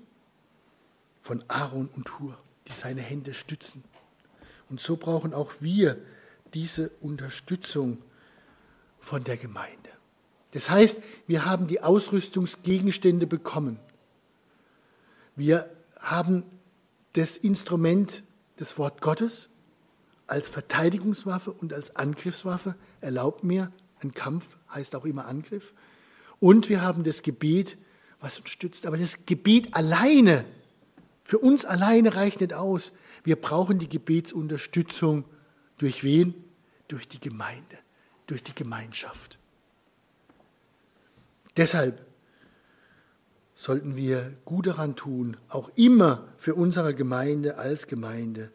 A: Von Aaron und Hur, die seine Hände stützen. Und so brauchen auch wir diese Unterstützung von der Gemeinde. Das heißt, wir haben die Ausrüstungsgegenstände bekommen. Wir haben das Instrument, das Wort Gottes, als Verteidigungswaffe und als Angriffswaffe. Erlaubt mir, ein Kampf heißt auch immer Angriff. Und wir haben das Gebet, was uns stützt. Aber das Gebet alleine, für uns alleine reicht nicht aus. Wir brauchen die Gebetsunterstützung durch wen? Durch die Gemeinde, durch die Gemeinschaft. Deshalb sollten wir gut daran tun, auch immer für unsere Gemeinde als Gemeinde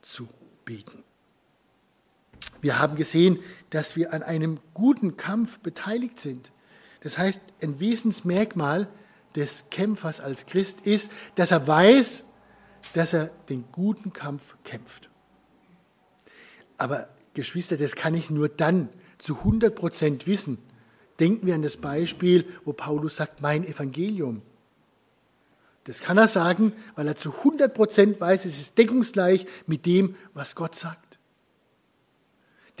A: zu beten. Wir haben gesehen, dass wir an einem guten Kampf beteiligt sind. Das heißt, ein Wesensmerkmal des Kämpfers als Christ ist, dass er weiß, dass er den guten Kampf kämpft. Aber Geschwister, das kann ich nur dann zu 100 Prozent wissen, Denken wir an das Beispiel, wo Paulus sagt, mein Evangelium. Das kann er sagen, weil er zu 100 Prozent weiß, es ist deckungsgleich mit dem, was Gott sagt.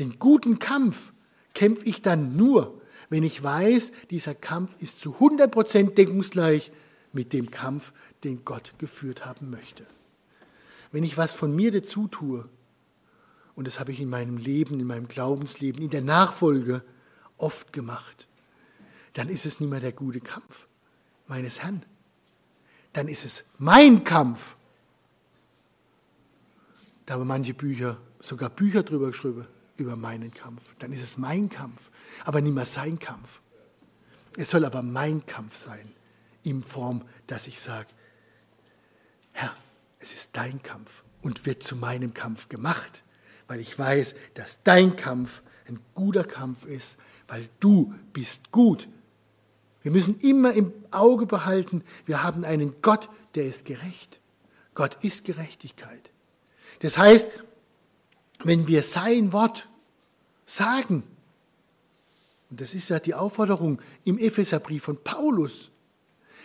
A: Den guten Kampf kämpfe ich dann nur, wenn ich weiß, dieser Kampf ist zu 100 Prozent deckungsgleich mit dem Kampf, den Gott geführt haben möchte. Wenn ich was von mir dazu tue, und das habe ich in meinem Leben, in meinem Glaubensleben, in der Nachfolge oft gemacht, dann ist es nicht mehr der gute Kampf meines Herrn. Dann ist es mein Kampf. Da haben manche Bücher, sogar Bücher drüber geschrieben, über meinen Kampf. Dann ist es mein Kampf, aber nicht mehr sein Kampf. Es soll aber mein Kampf sein, in Form, dass ich sage, Herr, es ist dein Kampf und wird zu meinem Kampf gemacht, weil ich weiß, dass dein Kampf ein guter Kampf ist, weil du bist gut wir müssen immer im Auge behalten, wir haben einen Gott, der ist gerecht. Gott ist Gerechtigkeit. Das heißt, wenn wir sein Wort sagen, und das ist ja die Aufforderung im Epheserbrief von Paulus,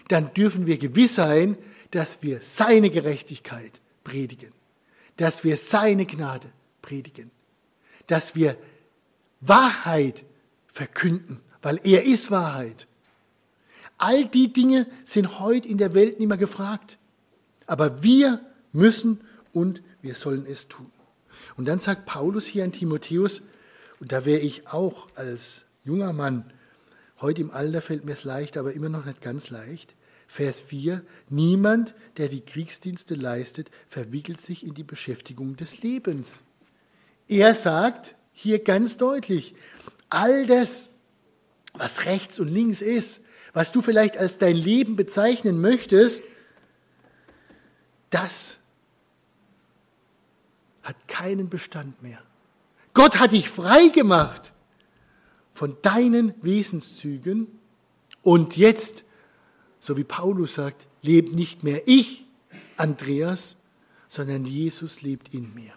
A: dann dürfen wir gewiss sein, dass wir seine Gerechtigkeit predigen, dass wir seine Gnade predigen, dass wir Wahrheit verkünden, weil er ist Wahrheit. All die Dinge sind heute in der Welt nicht mehr gefragt. Aber wir müssen und wir sollen es tun. Und dann sagt Paulus hier an Timotheus, und da wäre ich auch als junger Mann, heute im Alter fällt mir es leicht, aber immer noch nicht ganz leicht, Vers 4, niemand, der die Kriegsdienste leistet, verwickelt sich in die Beschäftigung des Lebens. Er sagt hier ganz deutlich, all das, was rechts und links ist, was du vielleicht als dein Leben bezeichnen möchtest, das hat keinen Bestand mehr. Gott hat dich frei gemacht von deinen Wesenszügen und jetzt, so wie Paulus sagt, lebt nicht mehr ich, Andreas, sondern Jesus lebt in mir.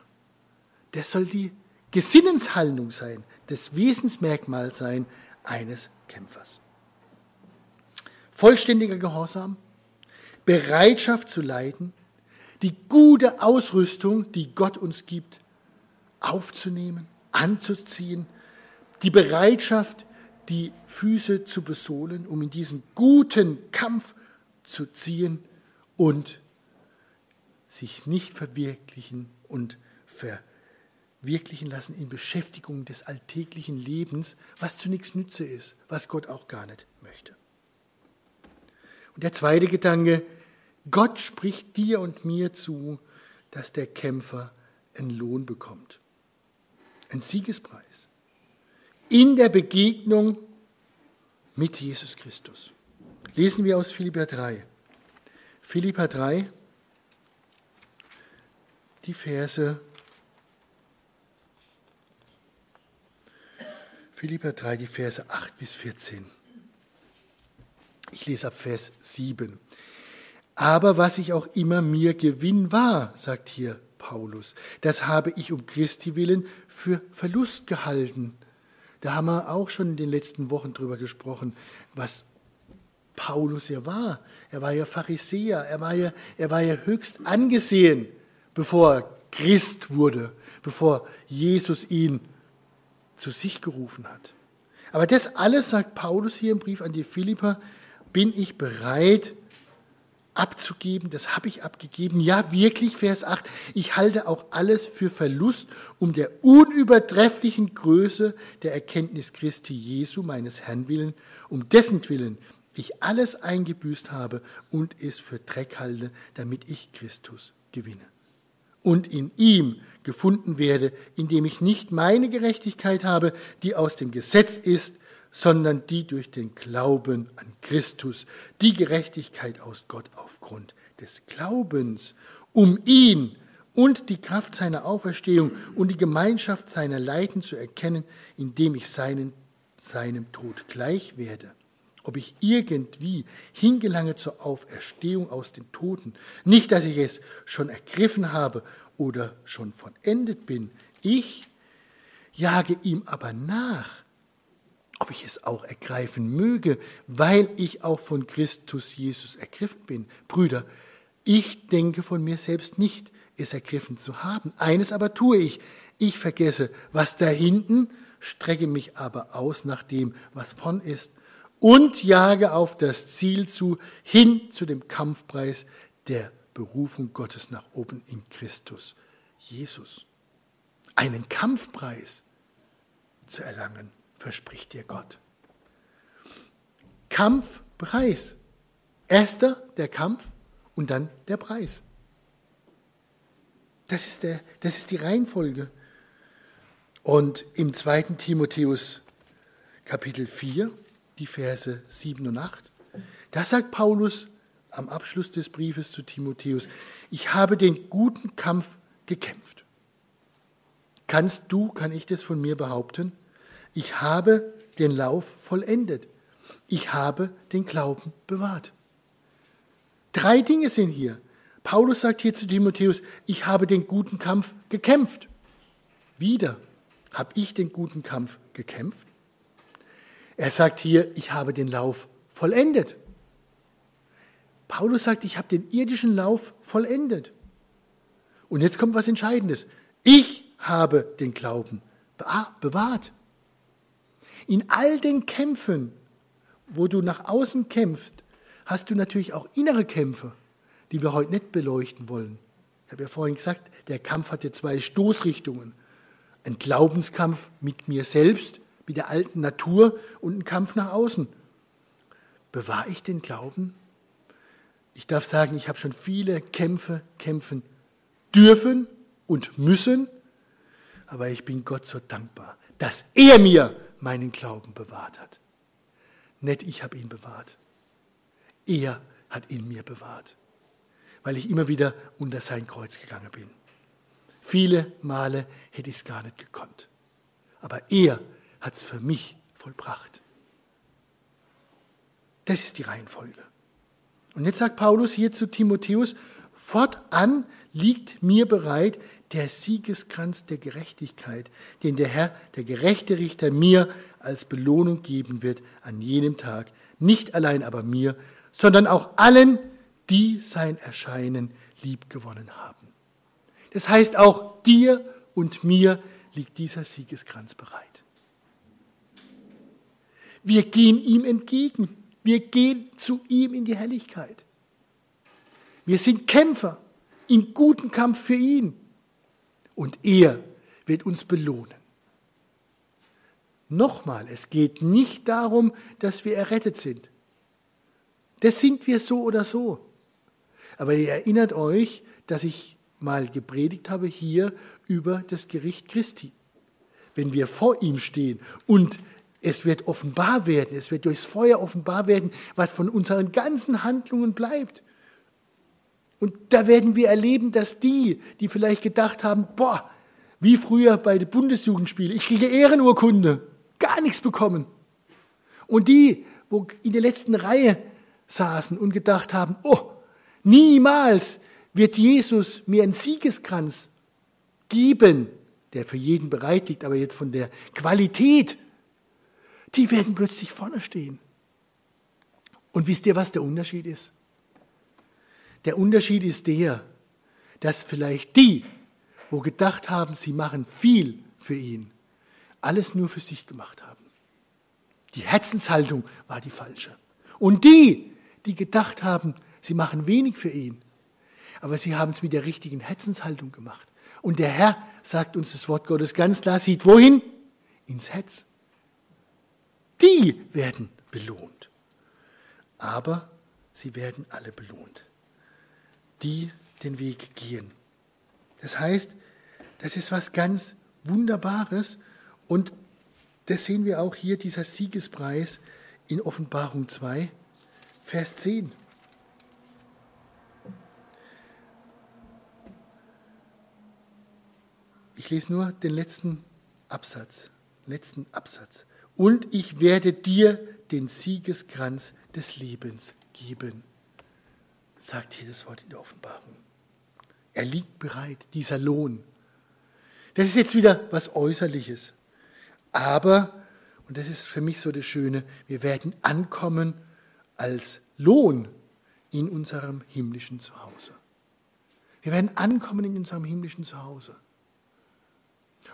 A: Das soll die Gesinnenshaltung sein, das Wesensmerkmal sein eines Kämpfers vollständiger Gehorsam, Bereitschaft zu leiden, die gute Ausrüstung, die Gott uns gibt, aufzunehmen, anzuziehen, die Bereitschaft, die Füße zu besohlen, um in diesen guten Kampf zu ziehen und sich nicht verwirklichen und verwirklichen lassen in Beschäftigung des alltäglichen Lebens, was zu nichts Nütze ist, was Gott auch gar nicht möchte. Und der zweite Gedanke, Gott spricht dir und mir zu, dass der Kämpfer einen Lohn bekommt. Ein Siegespreis. In der Begegnung mit Jesus Christus. Lesen wir aus Philippa 3. Philippa 3, die Verse Philippa 3, die Verse 8 bis 14. Ich lese ab Vers 7. Aber was ich auch immer mir Gewinn war, sagt hier Paulus, das habe ich um Christi willen für Verlust gehalten. Da haben wir auch schon in den letzten Wochen drüber gesprochen, was Paulus ja war. Er war ja Pharisäer, er war ja, er war ja höchst angesehen, bevor er Christ wurde, bevor Jesus ihn zu sich gerufen hat. Aber das alles, sagt Paulus hier im Brief an die Philipper, bin ich bereit abzugeben, das habe ich abgegeben. Ja, wirklich, Vers 8, ich halte auch alles für Verlust um der unübertrefflichen Größe der Erkenntnis Christi Jesu, meines Herrn willen, um dessen Willen ich alles eingebüßt habe und es für Dreck halte, damit ich Christus gewinne. Und in ihm gefunden werde, indem ich nicht meine Gerechtigkeit habe, die aus dem Gesetz ist, sondern die durch den Glauben an Christus, die Gerechtigkeit aus Gott aufgrund des Glaubens, um ihn und die Kraft seiner Auferstehung und die Gemeinschaft seiner Leiden zu erkennen, indem ich seinen, seinem Tod gleich werde ob ich irgendwie hingelange zur Auferstehung aus den Toten. Nicht, dass ich es schon ergriffen habe oder schon vollendet bin. Ich jage ihm aber nach, ob ich es auch ergreifen möge, weil ich auch von Christus Jesus ergriffen bin. Brüder, ich denke von mir selbst nicht, es ergriffen zu haben. Eines aber tue ich, ich vergesse, was da hinten, strecke mich aber aus nach dem, was von ist und jage auf das Ziel zu, hin zu dem Kampfpreis der Berufung Gottes nach oben in Christus Jesus. Einen Kampfpreis zu erlangen, verspricht dir Gott. Kampfpreis. Erster der Kampf und dann der Preis. Das ist, der, das ist die Reihenfolge. Und im zweiten Timotheus Kapitel 4 die Verse 7 und 8. Da sagt Paulus am Abschluss des Briefes zu Timotheus, ich habe den guten Kampf gekämpft. Kannst du, kann ich das von mir behaupten? Ich habe den Lauf vollendet. Ich habe den Glauben bewahrt. Drei Dinge sind hier. Paulus sagt hier zu Timotheus, ich habe den guten Kampf gekämpft. Wieder habe ich den guten Kampf gekämpft. Er sagt hier, ich habe den Lauf vollendet. Paulus sagt, ich habe den irdischen Lauf vollendet. Und jetzt kommt was Entscheidendes. Ich habe den Glauben bewahrt. In all den Kämpfen, wo du nach außen kämpfst, hast du natürlich auch innere Kämpfe, die wir heute nicht beleuchten wollen. Ich habe ja vorhin gesagt, der Kampf hatte zwei Stoßrichtungen. Ein Glaubenskampf mit mir selbst mit der alten Natur und ein Kampf nach außen. Bewahre ich den Glauben? Ich darf sagen, ich habe schon viele Kämpfe kämpfen dürfen und müssen, aber ich bin Gott so dankbar, dass er mir meinen Glauben bewahrt hat. Nicht ich habe ihn bewahrt. Er hat ihn mir bewahrt, weil ich immer wieder unter sein Kreuz gegangen bin. Viele Male hätte ich es gar nicht gekonnt. Aber er hat es für mich vollbracht. Das ist die Reihenfolge. Und jetzt sagt Paulus hier zu Timotheus, fortan liegt mir bereit der Siegeskranz der Gerechtigkeit, den der Herr, der gerechte Richter, mir als Belohnung geben wird an jenem Tag, nicht allein aber mir, sondern auch allen, die sein Erscheinen liebgewonnen haben. Das heißt, auch dir und mir liegt dieser Siegeskranz bereit. Wir gehen ihm entgegen. Wir gehen zu ihm in die Herrlichkeit. Wir sind Kämpfer im guten Kampf für ihn. Und er wird uns belohnen. Nochmal, es geht nicht darum, dass wir errettet sind. Das sind wir so oder so. Aber ihr erinnert euch, dass ich mal gepredigt habe hier über das Gericht Christi. Wenn wir vor ihm stehen und es wird offenbar werden, es wird durchs Feuer offenbar werden, was von unseren ganzen Handlungen bleibt. Und da werden wir erleben, dass die, die vielleicht gedacht haben, boah, wie früher bei den Bundesjugendspielen, ich kriege Ehrenurkunde, gar nichts bekommen. Und die, wo in der letzten Reihe saßen und gedacht haben, oh, niemals wird Jesus mir einen Siegeskranz geben, der für jeden bereit liegt, aber jetzt von der Qualität, die werden plötzlich vorne stehen. Und wisst ihr, was der Unterschied ist? Der Unterschied ist der, dass vielleicht die, wo gedacht haben, sie machen viel für ihn, alles nur für sich gemacht haben. Die Herzenshaltung war die falsche. Und die, die gedacht haben, sie machen wenig für ihn, aber sie haben es mit der richtigen Herzenshaltung gemacht. Und der Herr, sagt uns das Wort Gottes ganz klar, sieht wohin? Ins Herz. Die werden belohnt. Aber sie werden alle belohnt. Die den Weg gehen. Das heißt, das ist was ganz Wunderbares und das sehen wir auch hier, dieser Siegespreis in Offenbarung 2, Vers 10. Ich lese nur den letzten Absatz, letzten Absatz. Und ich werde dir den Siegeskranz des Lebens geben, sagt das Wort in der Offenbarung. Er liegt bereit, dieser Lohn. Das ist jetzt wieder was Äußerliches. Aber, und das ist für mich so das Schöne, wir werden ankommen als Lohn in unserem himmlischen Zuhause. Wir werden ankommen in unserem himmlischen Zuhause.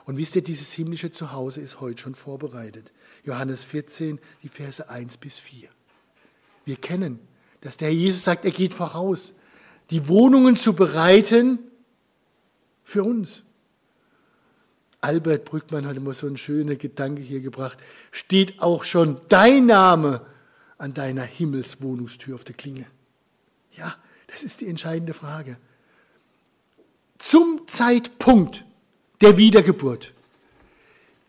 A: Und wisst ihr, dieses himmlische Zuhause ist heute schon vorbereitet. Johannes 14, die Verse 1 bis 4. Wir kennen, dass der Jesus sagt, er geht voraus, die Wohnungen zu bereiten für uns. Albert Brückmann hat immer so einen schönen Gedanke hier gebracht. Steht auch schon dein Name an deiner Himmelswohnungstür auf der Klinge? Ja, das ist die entscheidende Frage. Zum Zeitpunkt, der Wiedergeburt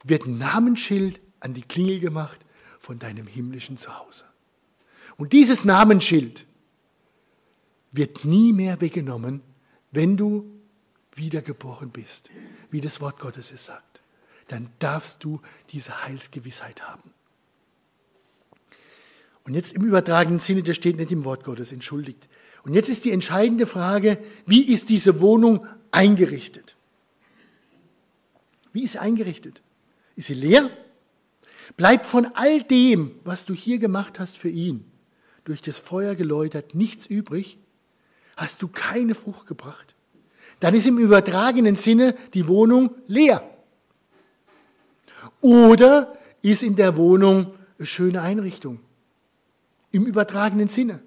A: wird ein Namensschild an die Klingel gemacht von deinem himmlischen Zuhause. Und dieses Namensschild wird nie mehr weggenommen, wenn du wiedergeboren bist, wie das Wort Gottes es sagt. Dann darfst du diese Heilsgewissheit haben. Und jetzt im übertragenen Sinne, das steht nicht im Wort Gottes, entschuldigt. Und jetzt ist die entscheidende Frage, wie ist diese Wohnung eingerichtet? Wie ist sie eingerichtet? Ist sie leer? Bleibt von all dem, was du hier gemacht hast für ihn, durch das Feuer geläutert, nichts übrig? Hast du keine Frucht gebracht? Dann ist im übertragenen Sinne die Wohnung leer. Oder ist in der Wohnung eine schöne Einrichtung? Im übertragenen Sinne.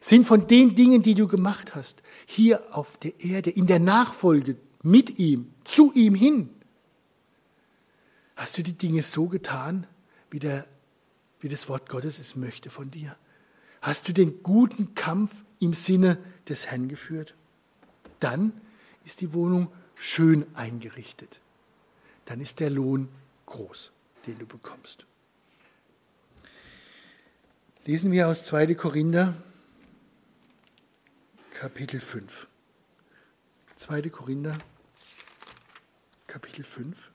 A: Sind von den Dingen, die du gemacht hast, hier auf der Erde, in der Nachfolge mit ihm, zu ihm hin, Hast du die Dinge so getan, wie, der, wie das Wort Gottes es möchte von dir? Hast du den guten Kampf im Sinne des Herrn geführt? Dann ist die Wohnung schön eingerichtet. Dann ist der Lohn groß, den du bekommst. Lesen wir aus 2. Korinther, Kapitel 5. 2. Korinther, Kapitel 5.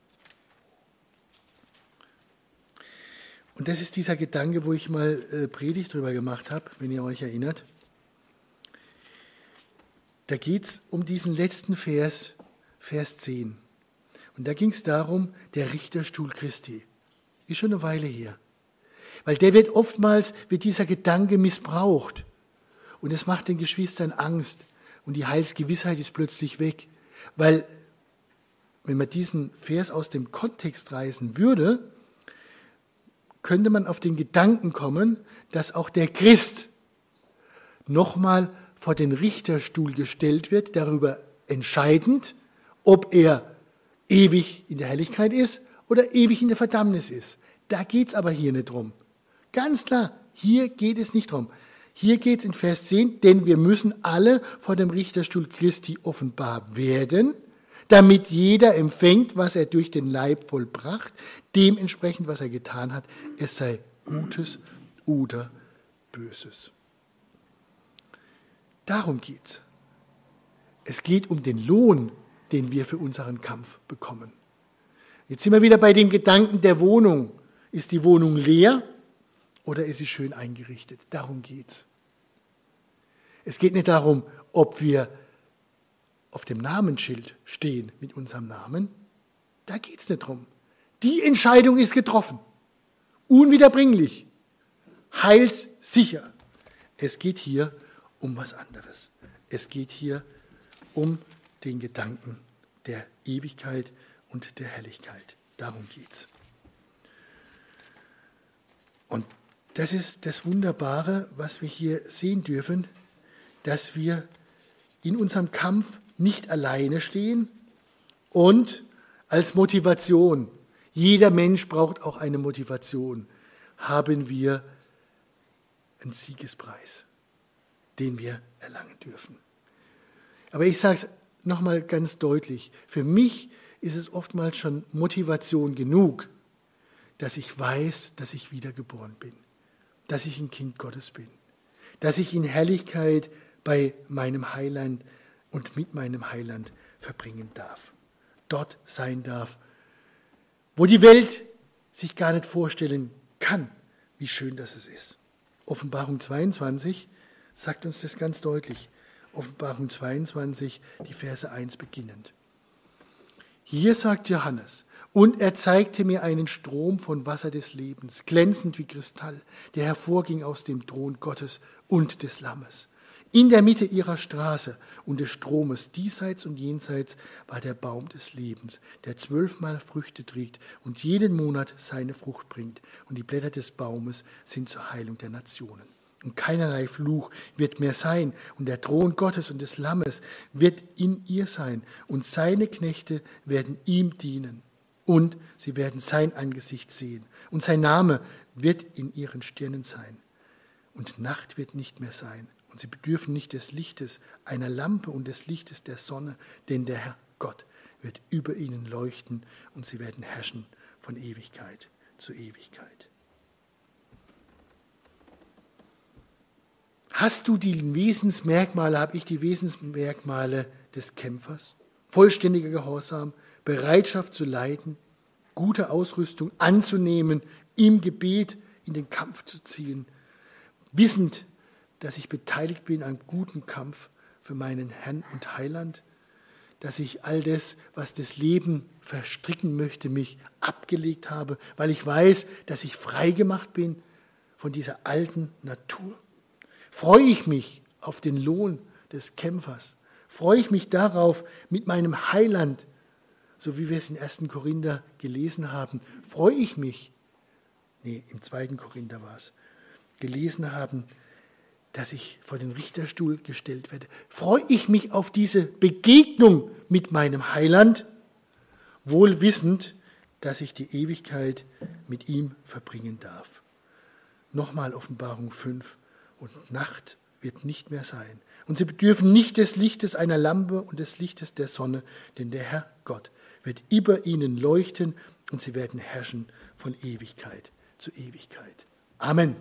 A: Und das ist dieser Gedanke, wo ich mal äh, Predigt drüber gemacht habe, wenn ihr euch erinnert. Da geht es um diesen letzten Vers, Vers 10. Und da ging es darum, der Richterstuhl Christi. Ist schon eine Weile her. Weil der wird oftmals, wird dieser Gedanke missbraucht. Und es macht den Geschwistern Angst. Und die Heilsgewissheit ist plötzlich weg. Weil, wenn man diesen Vers aus dem Kontext reißen würde, könnte man auf den Gedanken kommen, dass auch der Christ nochmal vor den Richterstuhl gestellt wird, darüber entscheidend, ob er ewig in der Herrlichkeit ist oder ewig in der Verdammnis ist. Da geht es aber hier nicht drum. Ganz klar, hier geht es nicht drum. Hier geht es in Vers 10, denn wir müssen alle vor dem Richterstuhl Christi offenbar werden, damit jeder empfängt, was er durch den Leib vollbracht, dementsprechend, was er getan hat, es sei Gutes oder Böses. Darum geht es. Es geht um den Lohn, den wir für unseren Kampf bekommen. Jetzt sind wir wieder bei dem Gedanken der Wohnung. Ist die Wohnung leer oder ist sie schön eingerichtet? Darum geht es. Es geht nicht darum, ob wir auf dem Namensschild stehen mit unserem Namen. Da geht es nicht drum. Die Entscheidung ist getroffen. Unwiederbringlich. Heilssicher. Es geht hier um was anderes. Es geht hier um den Gedanken der Ewigkeit und der Helligkeit. Darum geht's. Und das ist das Wunderbare, was wir hier sehen dürfen, dass wir in unserem Kampf nicht alleine stehen und als Motivation, jeder Mensch braucht auch eine Motivation, haben wir einen Siegespreis, den wir erlangen dürfen. Aber ich sage es nochmal ganz deutlich, für mich ist es oftmals schon Motivation genug, dass ich weiß, dass ich wiedergeboren bin, dass ich ein Kind Gottes bin, dass ich in Herrlichkeit bei meinem Heiland und mit meinem Heiland verbringen darf, dort sein darf, wo die Welt sich gar nicht vorstellen kann, wie schön das ist. Offenbarung 22 sagt uns das ganz deutlich. Offenbarung 22, die Verse 1 beginnend. Hier sagt Johannes, und er zeigte mir einen Strom von Wasser des Lebens, glänzend wie Kristall, der hervorging aus dem Thron Gottes und des Lammes. In der Mitte ihrer Straße und des Stromes diesseits und jenseits war der Baum des Lebens, der zwölfmal Früchte trägt und jeden Monat seine Frucht bringt. Und die Blätter des Baumes sind zur Heilung der Nationen. Und keinerlei Fluch wird mehr sein. Und der Thron Gottes und des Lammes wird in ihr sein. Und seine Knechte werden ihm dienen. Und sie werden sein Angesicht sehen. Und sein Name wird in ihren Stirnen sein. Und Nacht wird nicht mehr sein. Und sie bedürfen nicht des Lichtes einer Lampe und des Lichtes der Sonne, denn der Herr Gott wird über ihnen leuchten und sie werden herrschen von Ewigkeit zu Ewigkeit. Hast du die Wesensmerkmale, habe ich die Wesensmerkmale des Kämpfers? Vollständiger Gehorsam, Bereitschaft zu leiden, gute Ausrüstung anzunehmen, im Gebet in den Kampf zu ziehen, wissend, dass ich beteiligt bin an guten Kampf für meinen Herrn und Heiland, dass ich all das, was das Leben verstricken möchte, mich abgelegt habe, weil ich weiß, dass ich frei gemacht bin von dieser alten Natur. Freue ich mich auf den Lohn des Kämpfers? Freue ich mich darauf, mit meinem Heiland, so wie wir es in 1. Korinther gelesen haben, freue ich mich, nee, im 2. Korinther war es, gelesen haben, dass ich vor den Richterstuhl gestellt werde. Freue ich mich auf diese Begegnung mit meinem Heiland, wohl wissend, dass ich die Ewigkeit mit ihm verbringen darf. Nochmal Offenbarung 5 und Nacht wird nicht mehr sein. Und sie bedürfen nicht des Lichtes einer Lampe und des Lichtes der Sonne, denn der Herr Gott wird über ihnen leuchten und sie werden herrschen von Ewigkeit zu Ewigkeit. Amen.